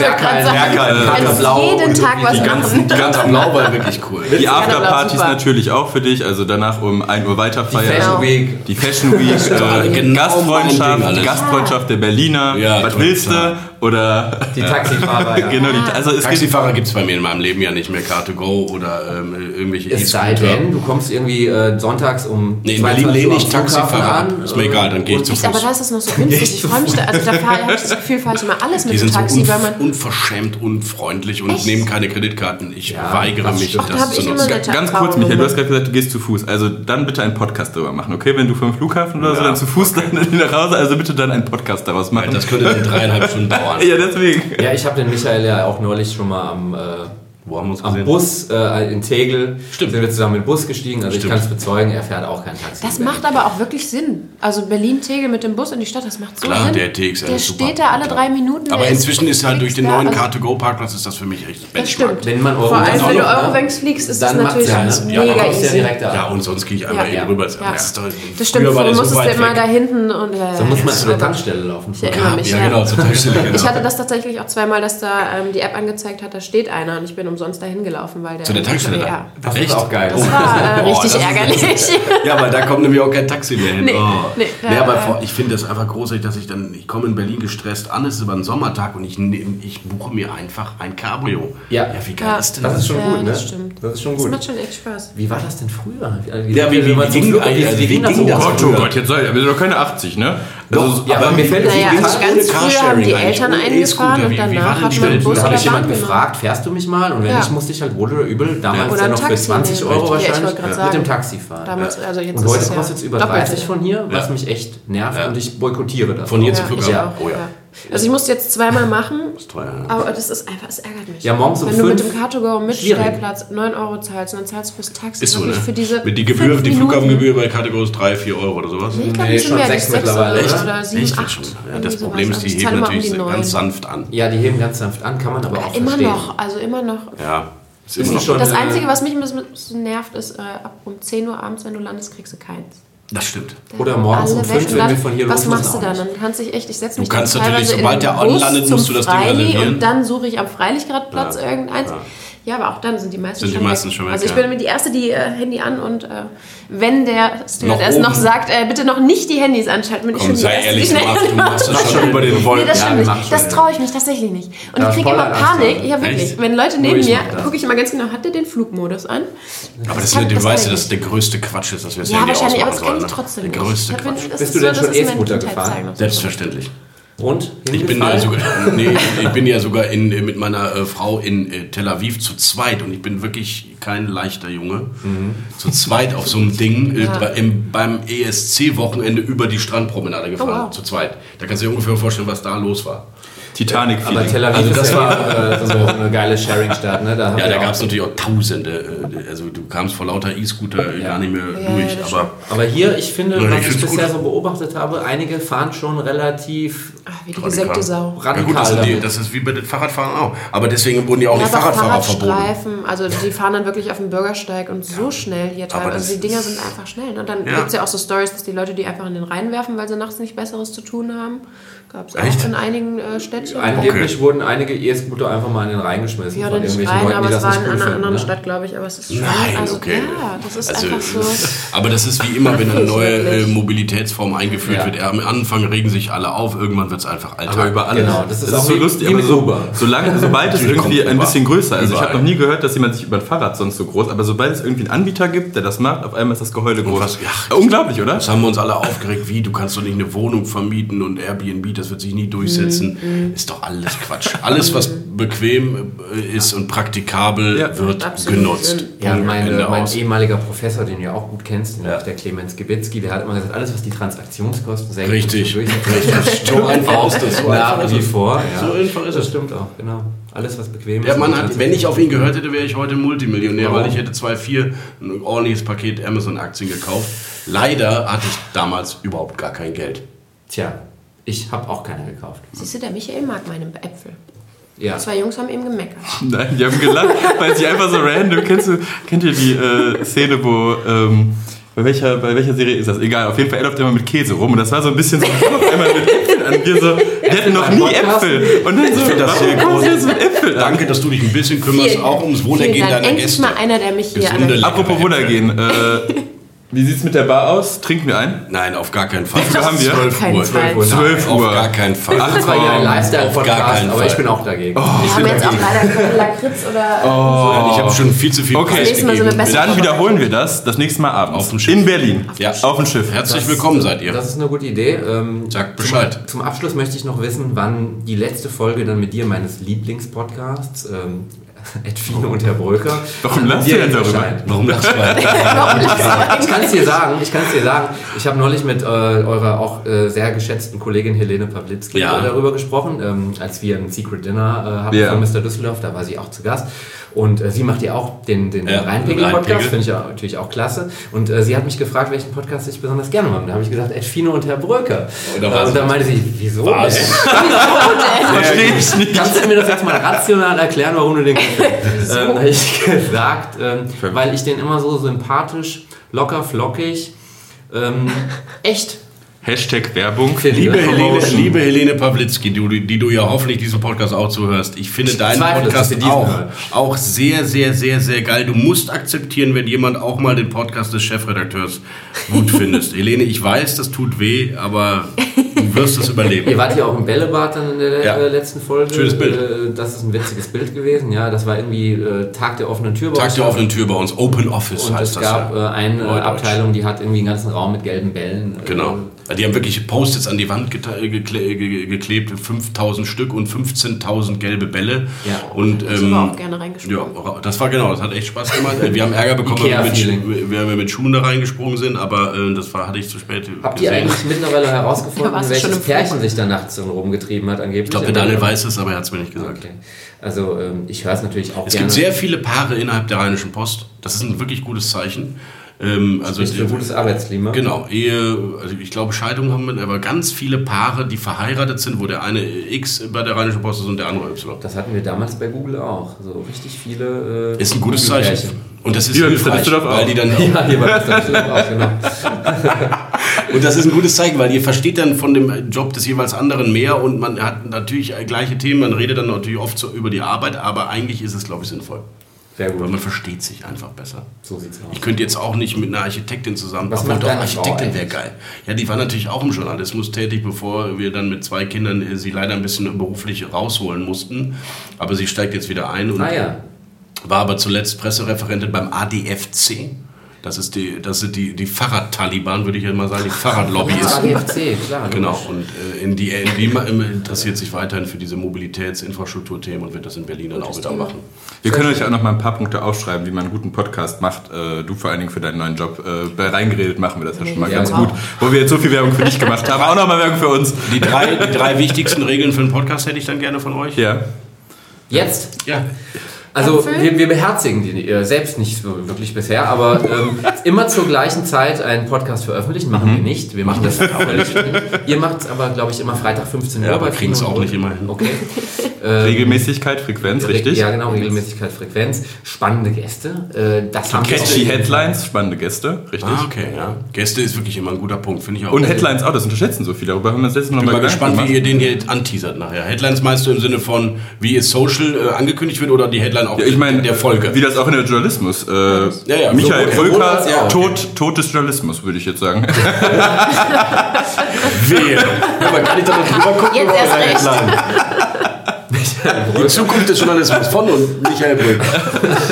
Du
Pater
kannst
Blau
jeden Tag was
die
machen.
ganzen
Die ganze Blau war wirklich cool.
Die
Ja,
Afterpartys
super.
natürlich auch für dich, also danach um 1 Uhr weiter
die
feiern.
Fashion Week.
Die Fashion Week, [laughs] äh,
Genau
Gastfreundschaft,
Ding alles.
Gastfreundschaft der Berliner,
Ja,
was willst du? Oder
Die Taxifahrer, ja. [laughs]
genau, die, also es gibt
Taxifahrer gibt es bei mir in meinem Leben ja nicht mehr. Car2Go oder ähm, irgendwelche
Es sei denn, du kommst irgendwie äh, sonntags um
Nee, in
22
Berlin lehne ich Taxifahrer ab. Ist mir
äh,
egal, dann gehe ich zu
Ich, aber
Fuß.
da ist es noch so [laughs] günstig. Ich freue mich [laughs] da, also da habe ich das Gefühl, fahre ich immer alles mit
Die
dem
sind so
Taxi, weil man.
unverschämt unfreundlich und
Echt?
nehmen keine Kreditkarten. Ich
Ja,
weigere
das
mich, das
hab
zu
ich immer
nutzen.
Ganz kurz, Michael, du hast gerade gesagt, du gehst zu Fuß. Also dann bitte einen Podcast darüber machen, okay? Wenn du vom Flughafen oder so dann zu Fuß dann nach Hause, also bitte dann einen Podcast daraus machen.
Das könnte dann dreieinhalb Stunden dauern.
Ja, deswegen.
Ja, ich habe den Michael ja auch neulich schon mal am äh,
Wo haben wir uns
Am
gesehen?
Bus äh, in Tegel
Stimmt.
sind wir zusammen in den Bus gestiegen. Also ich
Stimmt.
kann es bezeugen, er fährt auch kein Taxi.
Das macht aber auch wirklich Sinn. Also Berlin-Tegel mit dem Bus in die Stadt, das macht so
Klar,
Sinn.
der TXL
Der
ist super.
steht da alle drei Minuten.
Aber inzwischen ist halt durch den neuen
also-
Car2Go-Parkplatz ist das für mich echt
Das
Benchmark.
stimmt.
Wenn man Euro
Vor allem, wenn du
ne?
Eurowings fliegst, ist das natürlich
ja, ne?
mega
Ja, dann ja
easy.
direkt da.
Ja, und sonst gehe ich einfach
Ja,
eben rüber.
Ja.
Das,
Das stimmt, du
so
musstest
weit
immer da hinten und ja,
Dann muss man
ja,
zu der
aber-
Tankstelle laufen.
Ich erinnere mich,
ja, genau, zur Tankstelle. Genau.
Ich hatte das tatsächlich auch zweimal, dass da ähm, die App angezeigt hat, da steht einer und ich bin umsonst dahin gelaufen, weil der.
Zu der Tankstelle
Ja.
da?
Das ist auch geil.
Das war äh, [laughs]
Oh,
richtig
das ist
ärgerlich. [laughs]
Ja, weil da kommt nämlich auch kein Taxi mehr hin.
Nee,
oh.
nee,
nee,
ja,
aber
äh,
ich finde das einfach großartig, dass ich dann, ich komme in Berlin gestresst an, es ist über einen Sommertag und ich, nehm- ich buche mir einfach ein Cabrio.
Ja.
ja wie geil
Ja.
ist denn
Das ist schon
Ja,
gut, ne?
das stimmt.
Das ist schon
Das
gut.
macht schon echt Spaß.
Wie war das denn früher? Wie,
Ja, wie- wie-
man
wie
zum
ging- also wie
ging das
ging
so?
das?
Gott, oh Gott, jetzt sei, wir sind doch keine 80, ne?
Doch,
Ja, aber mir fällt das
Naja, also ganz früher haben die Eltern eingefahren und
Wie- wie
danach hat man? Bus
Da
oder
hat mich jemand
Bahn genommen.
gefragt, fährst du mich mal? Und wenn
Ja.
nicht, musste ich halt wohl oder übel, damals
Oder
dann
ein
noch für
Taxi
20
nehmen.
Euro
Ja,
wahrscheinlich, mit
sagen.
dem Taxi fahren.
Damals, also jetzt
Und heute
es ja
kostet es über
doppelt
30
so.
von hier, was
Ja.
mich echt nervt
Ja.
und ich boykottiere das.
Von hier zum
Ja,
Flughafen.
Ja.
Oh ja.
Also ich musste jetzt zweimal machen,
Ist teuer.
aber das ist einfach, es ärgert mich.
Ja, morgens um
Wenn du mit dem Car2Go mit
schwierig.
Stellplatz 9 Euro zahlst und dann zahlst du fürs Taxi
Ist so, ne?
wirklich für diese
Mit die Gebühr, die. Flughafengebühr bei Category ist 3, 4 Euro oder sowas.
Nee, ich glaube,
Nee, schon
mehr,
sechs
sechs
mittlerweile,
oder,
oder?
oder sieben,
Echt?
acht.
Schon. Ja,
irgendwie
das. Problem ist, die heben
um
natürlich
die
ganz sanft an.
Ja, die heben ganz sanft an, kann man aber auch
Immer
verstehen.
noch, also immer noch.
Ja, ist
Ist
immer noch.
schon-
Das Einzige, was mich ein bisschen nervt, ist, äh, ab um 10 Uhr abends, wenn du landest, kriegst du keins.
Das stimmt.
Oder morgens um
Alle
fünf, wenn wir von hier
Was
los
machst
müssen,
du dann? Dann kannst du dich echt, ich setze
Du
mich
kannst
dann
natürlich, sobald der anlandet, musst du das Ding reservieren.
Und dann suche ich am Freilichtgradplatz
Ja.
irgendeins.
Ja.
Ja. aber auch dann sind die meisten
Sind die
schon
meisten
weg.
schon weg,
Also ich
ja.
bin immer die Erste, die äh, Handy an und äh, wenn der Stewardess
oben.
noch, sagt, äh, bitte noch nicht die Handys anschalten, bin ich
Komm,
schon die
sei
Erste,
ehrlich,
die
du
schnell
machst, du machst das schon über den
Nee,
Wolken.
das
Ja,
Das
ja.
traue ich mich tatsächlich nicht. Und
Ja,
ich kriege immer Panik. Ja, wirklich.
Echt?
Wenn Leute neben mir,
das.
gucke ich immer ganz genau, hat der den Flugmodus an?
Aber das,
kann-
du
das
weißt ja,
ich
dass der größte Quatsch ist, dass wir es
Ja,
Handy
wahrscheinlich, aber
ausmachen
das kann ich
sollen.
trotzdem
ne?
nicht.
Der größte Quatsch.
das
Bist
ist
du denn schon
das
E-Scooter gefahren?
Selbstverständlich.
Und?
Ich bin, ja sogar, nee, ich bin ja sogar in, mit meiner äh, Frau in äh, Tel Aviv zu zweit und ich bin wirklich kein leichter Junge. Zu zweit auf so einem Ding äh,
Ja.
bei, im, beim ESC-Wochenende über die Strandpromenade gefahren.
Oh, wow.
Zu zweit. Da kannst du dir ungefähr vorstellen, was da los war.
Titanic
Aber Tel Aviv
Also
ist
das
ja
war-
äh, so eine geile Sharing-Stadt, ne? Da
Ja, da gab es natürlich auch Tausende. äh, Also du kamst vor lauter E-Scooter äh, gar nicht mehr
Ja,
durch.
das
aber
Aber hier, ich finde,
Ja,
was
ich
ich bisher
gut.
so beobachtet habe, einige fahren schon relativ
Ach, wie die
Radikal.
gesenkte Sau.
ja
radikal
gut, das, die, das ist wie bei den Fahrradfahrern auch. Aber deswegen wurden ja auch
Ja,
die Fahrradfahrer verboten.
Fahrradstreifen, also die fahren dann wirklich auf dem Bürgersteig und so schnell hier teilweise. Also die Dinger sind einfach schnell. Und dann
Ja.
gibt es ja auch so Stories, dass die Leute die einfach in den Rhein werfen, weil sie nachts nicht Besseres zu tun haben. Gab es
Echt?
auch in einigen äh, Städtchen.
Angeblich
Okay.
wurden einige E-Scooter einfach mal in den Rhein geschmissen.
Ja,
von
oder nicht
irgendwelchen
rein,
Leuten,
aber
die
es
das
war
nicht
in
cool
einer
finden,
anderen
ne?
Stadt, glaube ich. Aber es ist schon.
Nein,
also,
okay.
Ja, das ist
Also,
einfach so.
Aber das ist wie immer, wenn eine [laughs] neue äh. Mobilitätsform eingeführt
Ja.
wird. Am Anfang regen sich alle auf, irgendwann wird es einfach Alltag.
Aber über alles.
Genau, das ist
das
auch
ist so lustig. Aber so, solange, [laughs] sobald es irgendwie ein bisschen größer ist. Also ich habe noch nie gehört, dass jemand sich über ein Fahrrad sonst so groß, aber sobald es irgendwie einen Anbieter gibt, der das macht, auf einmal ist das Geheule groß.
was- ja.
Unglaublich, oder?
Das haben wir uns alle aufgeregt, wie, du kannst doch nicht eine Wohnung vermieten und Airbnb, das wird sich nie durchsetzen.
Mhm,
Ist doch alles Quatsch. Alles, was bequem äh, ist und praktikabel,
Ja.
wird
Absolut
genutzt.
Ja, mein
aus.
ehemaliger Professor, den du ja auch gut kennst,
Ja.
der Clemens Gebitzki, der hat immer gesagt, alles, was die Transaktionskosten senkt,
Richtig,
so [laughs]
richtig. [laughs] So einfach ist das. So
Nach wie vor. Ja.
So einfach ist
das
es.
stimmt auch, genau. Alles, was bequem
Der
ist. Und
hat, wenn ich auf ihn gehört hätte, wäre ich heute Multimillionär,
Warum?
weil ich hätte zwei, vier ein ordentliches Paket Amazon-Aktien gekauft. Leider hatte ich damals überhaupt gar kein Geld.
Tja, ich habe auch keine gekauft.
Siehst du, der Michael mag meine Äpfel.
Ja.
Zwei Jungs haben eben gemeckert. [laughs]
Nein, die haben gelacht, weil sie einfach so random. Kennst du, kennt ihr die äh, Szene, wo. Ähm, bei welcher, bei welcher Serie ist das? Egal, auf jeden Fall, er läuft immer mit Käse rum und das war so ein bisschen so, auf einmal mit Äpfeln an. Wir so, wir hatten noch nie Äpfel. Und dann so,
das sehr groß.
jetzt mit Äpfeln an?
Danke, dass du dich ein bisschen kümmerst,
Vielen-
auch ums Wohlergehen deiner
Endlich
Gäste.
mal einer, der mich hier an
Apropos Wohlergehen, äh, [laughs] wie sieht's mit der Bar aus? Trinken wir ein?
Nein, auf gar keinen Fall.
Wie viel haben wir?
12
Keinen
Uhr.
Fall.
12
Auf
Uhr.
gar keinen Fall.
Das ist zwar hier ein
Auf
Lifestyle-Podcast,
keinen
aber ich
Fall.
bin auch dagegen.
Wir haben jetzt auch leider keinen Lakritz oder.
Oh.
Ich habe schon viel zu viel
Okay.
Das besser
Dann wiederholen wir das das nächste Mal abends.
Auf dem Schiff.
In Berlin.
Ja.
Auf dem Schiff.
Herzlich willkommen seid ihr.
Das ist eine gute Idee. Ähm,
Sagt Bescheid.
Zum Abschluss möchte ich noch wissen, wann die letzte Folge dann mit dir meines Lieblingspodcasts ähm, [laughs] Ed Fino und Herr Bröker.
Warum
dir
ihr denn darüber?
Warum lachst du? [laughs]
Ich kann es dir sagen, ich kann es dir sagen. Ich habe neulich mit äh, eurer auch äh, sehr geschätzten Kollegin Helene Pawlitzki
Ja.
darüber gesprochen, ähm, als wir ein Secret Dinner äh, hatten
Ja.
von Mr. Düsseldorf, da war sie auch zu Gast. Und äh, sie macht ja auch den, den
Ja,
Rheinpegel-Podcast,
Rheinpegel.
finde ich ja natürlich auch klasse. Und äh, sie hat mich gefragt, welchen Podcast ich besonders gerne mache. Da habe ich gesagt, Ed Fino und Herr Bröker.
Und
Äh, und
sie-
da meinte sie, wieso?
Was? [laughs]
Verstehe ich nicht.
Kannst du mir das jetzt mal rational erklären, warum du den [laughs] ähm, habe ich [laughs] gesagt, ähm, weil ich den immer so sympathisch, locker, flockig, ähm, [laughs] echt
Hashtag Werbung.
Liebe Helene, liebe Helene Pawlitzki, die, du- die du ja hoffentlich diesen Podcast auch zuhörst, ich finde deinen
zweifle,
Podcast auch, auch sehr, sehr, sehr, sehr geil. Du musst akzeptieren, wenn jemand auch mal den Podcast des Chefredakteurs gut findest. [laughs] Helene, ich weiß, das tut weh, aber du wirst es überleben.
Ihr wart ja auch im Bällebad dann in der
Ja.
äh, letzten Folge.
Schönes Bild.
Äh, das ist ein witziges Bild gewesen. Ja, das war irgendwie äh, Tag der offenen Tür. bei
Tag
uns.
der offenen Tür bei uns, Open Office
Und
heißt
es
das
gab
ja.
eine. Abteilung, die hat irgendwie einen ganzen Raum mit gelben Bällen. äh,
Die haben wirklich Post-its an die Wand geklebt, 5000 Stück und 15.000 gelbe Bälle.
Ja.
Und,
Ich
ähm,
auch gerne reingesprungen.
Ja, das war genau, das hat echt Spaß gemacht. Wir haben Ärger bekommen, weil wir mit, mit Schuhen da reingesprungen sind, aber äh, das war, hatte ich zu spät
Habt ihr eigentlich mittlerweile herausgefunden, [laughs] welches Pärchen sich da nachts so rumgetrieben hat angeblich?
Ich glaube, der Daniel weiß es, aber er hat es mir nicht gesagt.
Okay. Also ähm, ich höre es natürlich auch
Es
gerne.
gibt sehr viele Paare innerhalb der Rheinischen Post. Das ist ein wirklich gutes Zeichen. Ähm, also
für ein gutes Arbeitsklima.
Genau, Ehe, also ich glaube Scheidungen haben wir, aber ganz viele Paare, die verheiratet sind, wo der eine X bei der Rheinischen Post ist und der andere Y.
Das hatten wir damals bei Google auch. So richtig viele. Äh,
Ist ein gutes. Zeichen. Und das ist
Hier
hilfreich,
auch.
weil die dann [laughs]
Ja, hier bei auch, genau. [laughs]
Und das ist ein gutes Zeichen, weil ihr versteht dann von dem Job des jeweils anderen mehr und man hat natürlich gleiche Themen, man redet dann natürlich oft so über die Arbeit, aber eigentlich ist es, glaube ich, sinnvoll.
Sehr
Weil
gut.
man versteht sich einfach besser.
So sieht's aus.
Ich könnte jetzt auch nicht mit einer Architektin zusammen.
Was macht
doch, Architektin wäre geil. Ja, die war natürlich auch im Journalismus tätig, bevor wir dann mit zwei Kindern äh, sie leider ein bisschen beruflich rausholen mussten. Aber sie steigt jetzt wieder ein und
Ah ja.
war aber zuletzt Pressereferentin beim ADFC. Das ist die, das sind die, die Fahrrad-Taliban, würde ich jetzt mal sagen, die Fahrradlobby ist.
ADFC, klar.
Genau, und äh, in die, im- interessiert sich weiterhin für diese Mobilitätsinfrastrukturthemen und wird das in Berlin dann auch wieder machen.
Wir können euch auch noch mal ein paar Punkte aufschreiben, wie man einen guten Podcast macht. Äh, du vor allen Dingen für deinen neuen Job. Äh, bei Reingeredet machen wir das ja schon mal
Ja,
ganz gut. Wo wir jetzt so viel Werbung für dich gemacht haben. Auch noch mal Werbung für uns.
Die drei, die drei wichtigsten Regeln für einen Podcast hätte ich dann gerne von euch.
Ja.
Jetzt
Ja.
Also wir, wir beherzigen die äh, selbst nicht so wirklich bisher, aber ähm, [laughs] immer zur gleichen Zeit einen Podcast veröffentlichen machen wir nicht. Wir machen das [laughs] völlig. Ihr macht es aber, glaube ich, immer Freitag 15 Uhr.
Ja, aber
Kino und
auch nicht immer hin.
Okay. [laughs]
Regelmäßigkeit, Frequenz, richtig?
Ja, genau, Regelmäßigkeit, Frequenz. Spannende Gäste. Äh, das haben wir
Catchy Headlines, spannende Gäste, richtig?
Ah, okay, ja. Gäste ist wirklich immer ein guter Punkt, finde ich auch.
Und Headlines auch, das unterschätzen so viele. Darüber haben wir das letzte Mal
Ich bin
noch
mal
mal
gespannt, wie ihr den hier anteasert nachher. Headlines meinst du im Sinne von, wie es Social äh, angekündigt wird oder die Headline auch
Ja, ich meine,
der Folge?
wie das auch in der Journalismus. Äh,
ja,
Michael
sowohl-
Brücker,
als auch.
Tod, Tod des Journalismus, würde ich jetzt sagen. [laughs]
Wehe. Ja, man kann nicht da noch drüber gucken.
Jetzt erst recht.
Die Zukunft des Journalismus von und Michael Brück.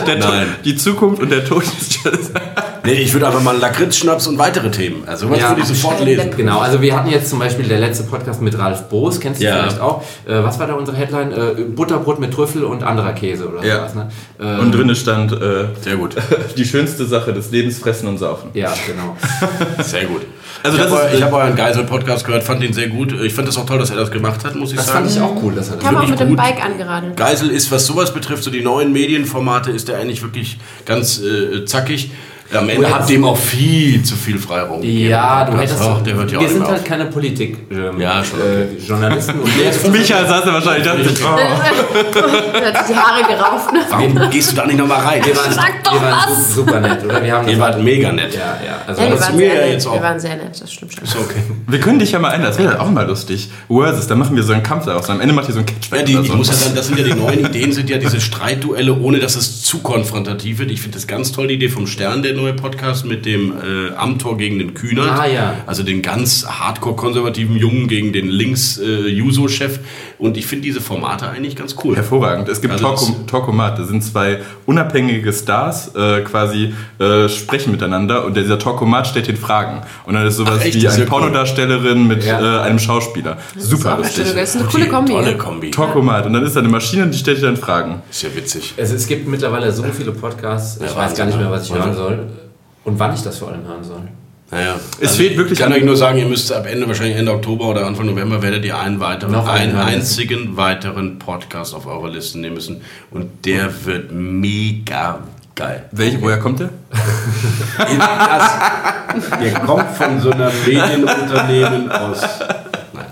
Der Tod-
Nein.
Die Zukunft und der Tod des Journalismus.
Nee, ich würde einfach mal Lakritz-Schnaps und weitere Themen. Also was
Ja.
würde ich sofort lesen.
Genau, also wir hatten jetzt zum Beispiel der letzte Podcast mit Ralf Boos, kennst du
Ja.
vielleicht auch. Äh, was war da unsere Headline? Äh, Butterbrot mit Trüffel und anderer Käse oder
Ja.
sowas. Ne? Äh,
Und drinnen stand äh,
Sehr gut. [laughs]
die schönste Sache des Lebens, fressen und saufen.
ja, genau. [laughs]
Sehr gut.
Also
ich
das
habe eu- ich hab euren Geisel-Podcast gehört, fand den sehr gut. Ich fand es auch toll, dass er das gemacht hat, muss ich
Das
sagen.
fand ich auch cool, dass er das
Kam auch
wirklich
mit dem. Bike angeradelt.
Geisel ist, was sowas betrifft, so die neuen Medienformate, ist der eigentlich wirklich ganz äh, zackig. Am Ende
Du
hat dem auch viel zu viel Freiraum gegeben.
Ja, du
Das-
hättest.
Ach, der hört ja auch
wir sind halt
auf.
keine Politik ähm,
Ja, schon
äh, Journalisten [laughs] und
Michael saß da wahrscheinlich dachte ich, oh.
Er hat die Haare gerauft. Ne?
Warum gehst du da nicht nochmal rein?
wir waren,
Sag doch
wir waren
was!
su- super nett, oder? Wir haben
Ihr wart mega nett.
Ja, ja. Also
Ja, wir waren,
mir
sehr
ja
nett.
jetzt auch.
wir waren sehr nett, das stimmt schon.
Ist okay.
Wir können dich ja mal ein, das wäre auch mal lustig. Versus, da machen wir so einen Kampf daraus. Am Ende macht ihr so einen Catch.
Ja, die, ich muss ja sagen, das sind ja die neuen Ideen, sind ja diese Streitduelle, ohne dass es zu konfrontativ wird. Ich finde das ganz toll, die Idee vom Stern, der neue Podcast mit dem äh, Amtor gegen den Kühnert.
Ah, ja.
Also den ganz hardcore konservativen Jungen gegen den Links-Juso-Chef. Und ich finde diese Formate eigentlich ganz cool.
Hervorragend. Es gibt
Also das-
Talkom- Talkomat, da sind zwei unabhängige Stars äh, quasi äh, sprechen miteinander und dieser Talkomat stellt den Fragen. Und dann ist sowas
Ach,
wie
Das
eine
ja cool.
Pornodarstellerin mit
Ja.
äh, einem Schauspieler. Super
Das
lustig.
ist eine coole Kombi.
Tolle Kombi.
Talkomat. Und dann ist da eine Maschine, die stellt dir dann Fragen.
Ist ja witzig.
Es, es gibt mittlerweile so viele Podcasts, ich
Ja,
weiß gar nicht mehr, was ich hören soll und wann ich das vor allem hören soll.
Naja.
Es fehlt wirklich
Ich kann
an-
euch nur sagen, ihr müsst ab Ende, wahrscheinlich Ende Oktober oder Anfang November, werdet ihr einen weiteren,
Noch einen
einzigen weiteren Podcast auf eure Liste nehmen müssen. Und der wird mega geil.
Welche, woher kommt der?
Das, [laughs] [laughs] der kommt von so einer Medienunternehmen aus. Nein.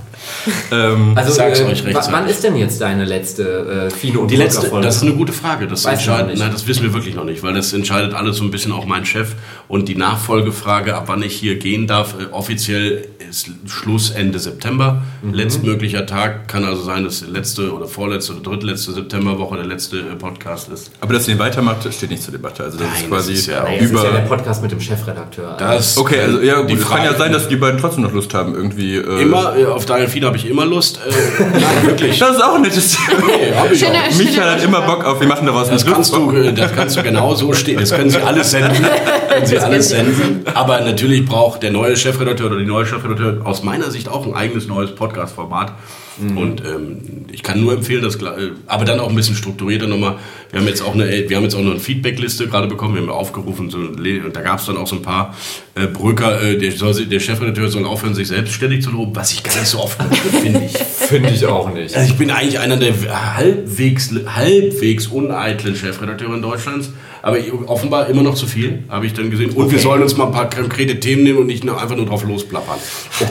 Ähm,
Also,
Ich sag's
äh,
euch
wa- wann ist denn jetzt deine letzte äh, Fino und
Die letzte, das ist eine gute Frage. Das, entscheidet, nein, das wissen wir wirklich noch nicht, weil das entscheidet alles so ein bisschen auch mein Chef. Und die Nachfolgefrage, ab wann ich hier gehen darf, äh, offiziell ist Schluss Ende September.
Mhm.
Letztmöglicher Tag kann also sein, dass letzte oder vorletzte oder drittletzte Septemberwoche der letzte äh, Podcast ist.
aber dass ihr den weitermacht, steht nicht zur Debatte. Also das
Nein,
ist quasi
das ist ja-
Naja, es ist ja der
über...
Podcast mit dem Chefredakteur.
Das
Okay, also ja, gut,
die
es kann ja
Frage-
sein, dass die beiden trotzdem noch Lust haben, irgendwie... Äh,
Immer, äh, auf Daniel Fiedler habe ich immer Lust. Äh, [laughs] nein, wirklich.
Das ist auch ein nettes [laughs]
Nee, hab ich
Schöne-
auch.
Michael hat immer Bock auf, wir machen daraus einen
Das kannst du,
Griff.
das kannst du genau so stehen. Das können Sie alles senden. [laughs] Sie alles senden. Aber natürlich braucht der neue Chefredakteur oder die neue Chefredakteur aus meiner Sicht auch ein eigenes neues Podcast-Format. Und ähm, ich kann nur empfehlen, das, aber dann auch ein bisschen strukturierter nochmal. Wir haben jetzt auch eine, wir haben jetzt auch noch eine Feedbackliste gerade bekommen. Wir haben aufgerufen, so, und da gab es dann auch so ein paar äh, Brücker. Äh, der, soll, der Chefredakteur soll aufhören, sich selbstständig zu loben, was ich gar nicht so oft [laughs] finde ich.
Finde ich auch nicht.
Also ich bin eigentlich einer der halbwegs, halbwegs uneitlen Chefredakteure Deutschlands, aber offenbar immer noch zu viel, habe ich dann gesehen. Und wir sollen uns mal ein paar konkrete Themen nehmen und nicht nur einfach nur drauf losplappern.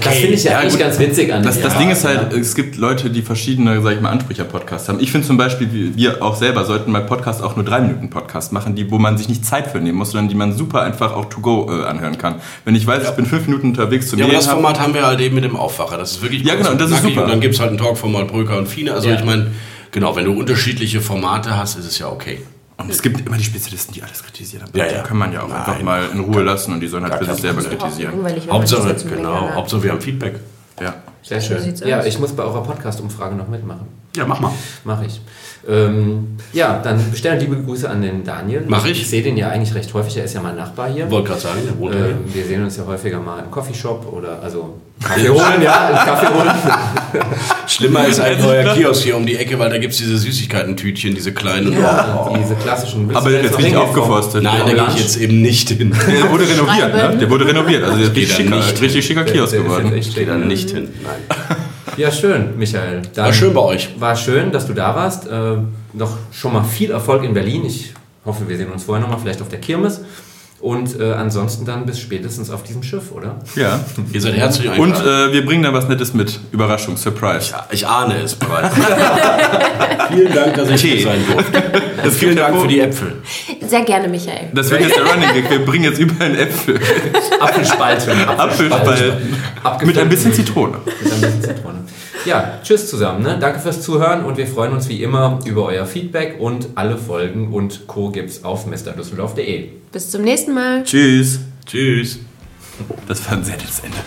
Das finde ich ja,
Ja,
eigentlich
gut.
ganz witzig an
Das, das Ding ist halt,
Ja.
es gibt Leute, die verschiedene, sag ich mal, Ansprüche am Podcast haben. Ich finde zum Beispiel, wir- wir auch selber sollten mal Podcast auch nur drei Minuten Podcast machen, die, wo man sich nicht Zeit für nehmen muss, sondern die man super einfach auch to go äh, anhören kann. Wenn ich weiß, ich bin fünf Minuten unterwegs zum
Ja, aber das Format haben wir halt eben mit dem Aufwacher. Das ist wirklich
Ja, genau,
und
das ist super.
Und dann gibt es halt ein Talkformat Brücker und Fine. Also
Ja.
ich meine, genau, wenn du unterschiedliche Formate hast, ist es ja okay.
Und es gibt immer die Spezialisten, die alles kritisieren. Aber
Ja,
die
ja.
kann man ja auch
Nein.
einfach mal in Ruhe lassen und die sollen halt für sich selber kritisieren.
Hauptsache, genau, Hauptsache wir haben Feedback.
Ja.
Sehr
So
schön.
sieht's
Ja,
aus.
ich muss bei eurer Podcast-Umfrage noch mitmachen.
Ja, mach mal.
Mache ich. Ähm, ja, dann bestellen liebe Grüße an den Daniel.
Mach ich.
Ich sehe den ja eigentlich recht häufig, er ist ja mein Nachbar hier.
Wollte gerade sagen, der wohnt
Ähm, wir sehen uns ja häufiger mal im Coffeeshop oder also Kaffee holen, ja, im [laughs] Kaffee holen.
Schlimmer ist ein neuer Kiosk hier um die Ecke, weil da gibt es diese Süßigkeiten-Tütchen, diese kleinen.
Ja, diese klassischen. Willst
Aber der ist richtig aufgeforstet.
Nein, da gehe ich jetzt eben nicht hin.
Der wurde renoviert, ne? Der wurde renoviert. Also der ist richtig schicker,
nicht.
richtig schicker Kiosk geworden.
echt
Ich gehe da nicht hin. Nein.
Ja, schön, Michael. Dann
War schön bei euch.
War schön, dass du da warst. Äh, noch schon mal viel Erfolg in Berlin. Ich hoffe, wir sehen uns vorher noch mal, vielleicht auf der Kirmes. Und äh, ansonsten dann bis spätestens auf diesem Schiff, oder?
Ja.
Ihr seid herzlich
Und
eingeladen.
äh, wir bringen da was Nettes mit. Überraschung, Surprise.
ich ahne es bereits. [laughs] Vielen Dank, dass ich
Tee.
hier sein durfte. [laughs] Vielen Dank für die Äpfel.
Sehr gerne, Michael.
Das wird jetzt der Running Gag. Wir bringen jetzt überall Äpfel.
Apfelspalten.
Apfelspalten. Mit ein bisschen Zitrone.
Mit ein bisschen Zitrone. Ja, tschüss zusammen. Ne? Danke fürs Zuhören und wir freuen uns wie immer über euer Feedback und alle Folgen und Co. gibt's auf mrdüsseldorf.de.
Bis zum nächsten Mal.
Tschüss.
Tschüss.
Das war ein sehr nettes Ende.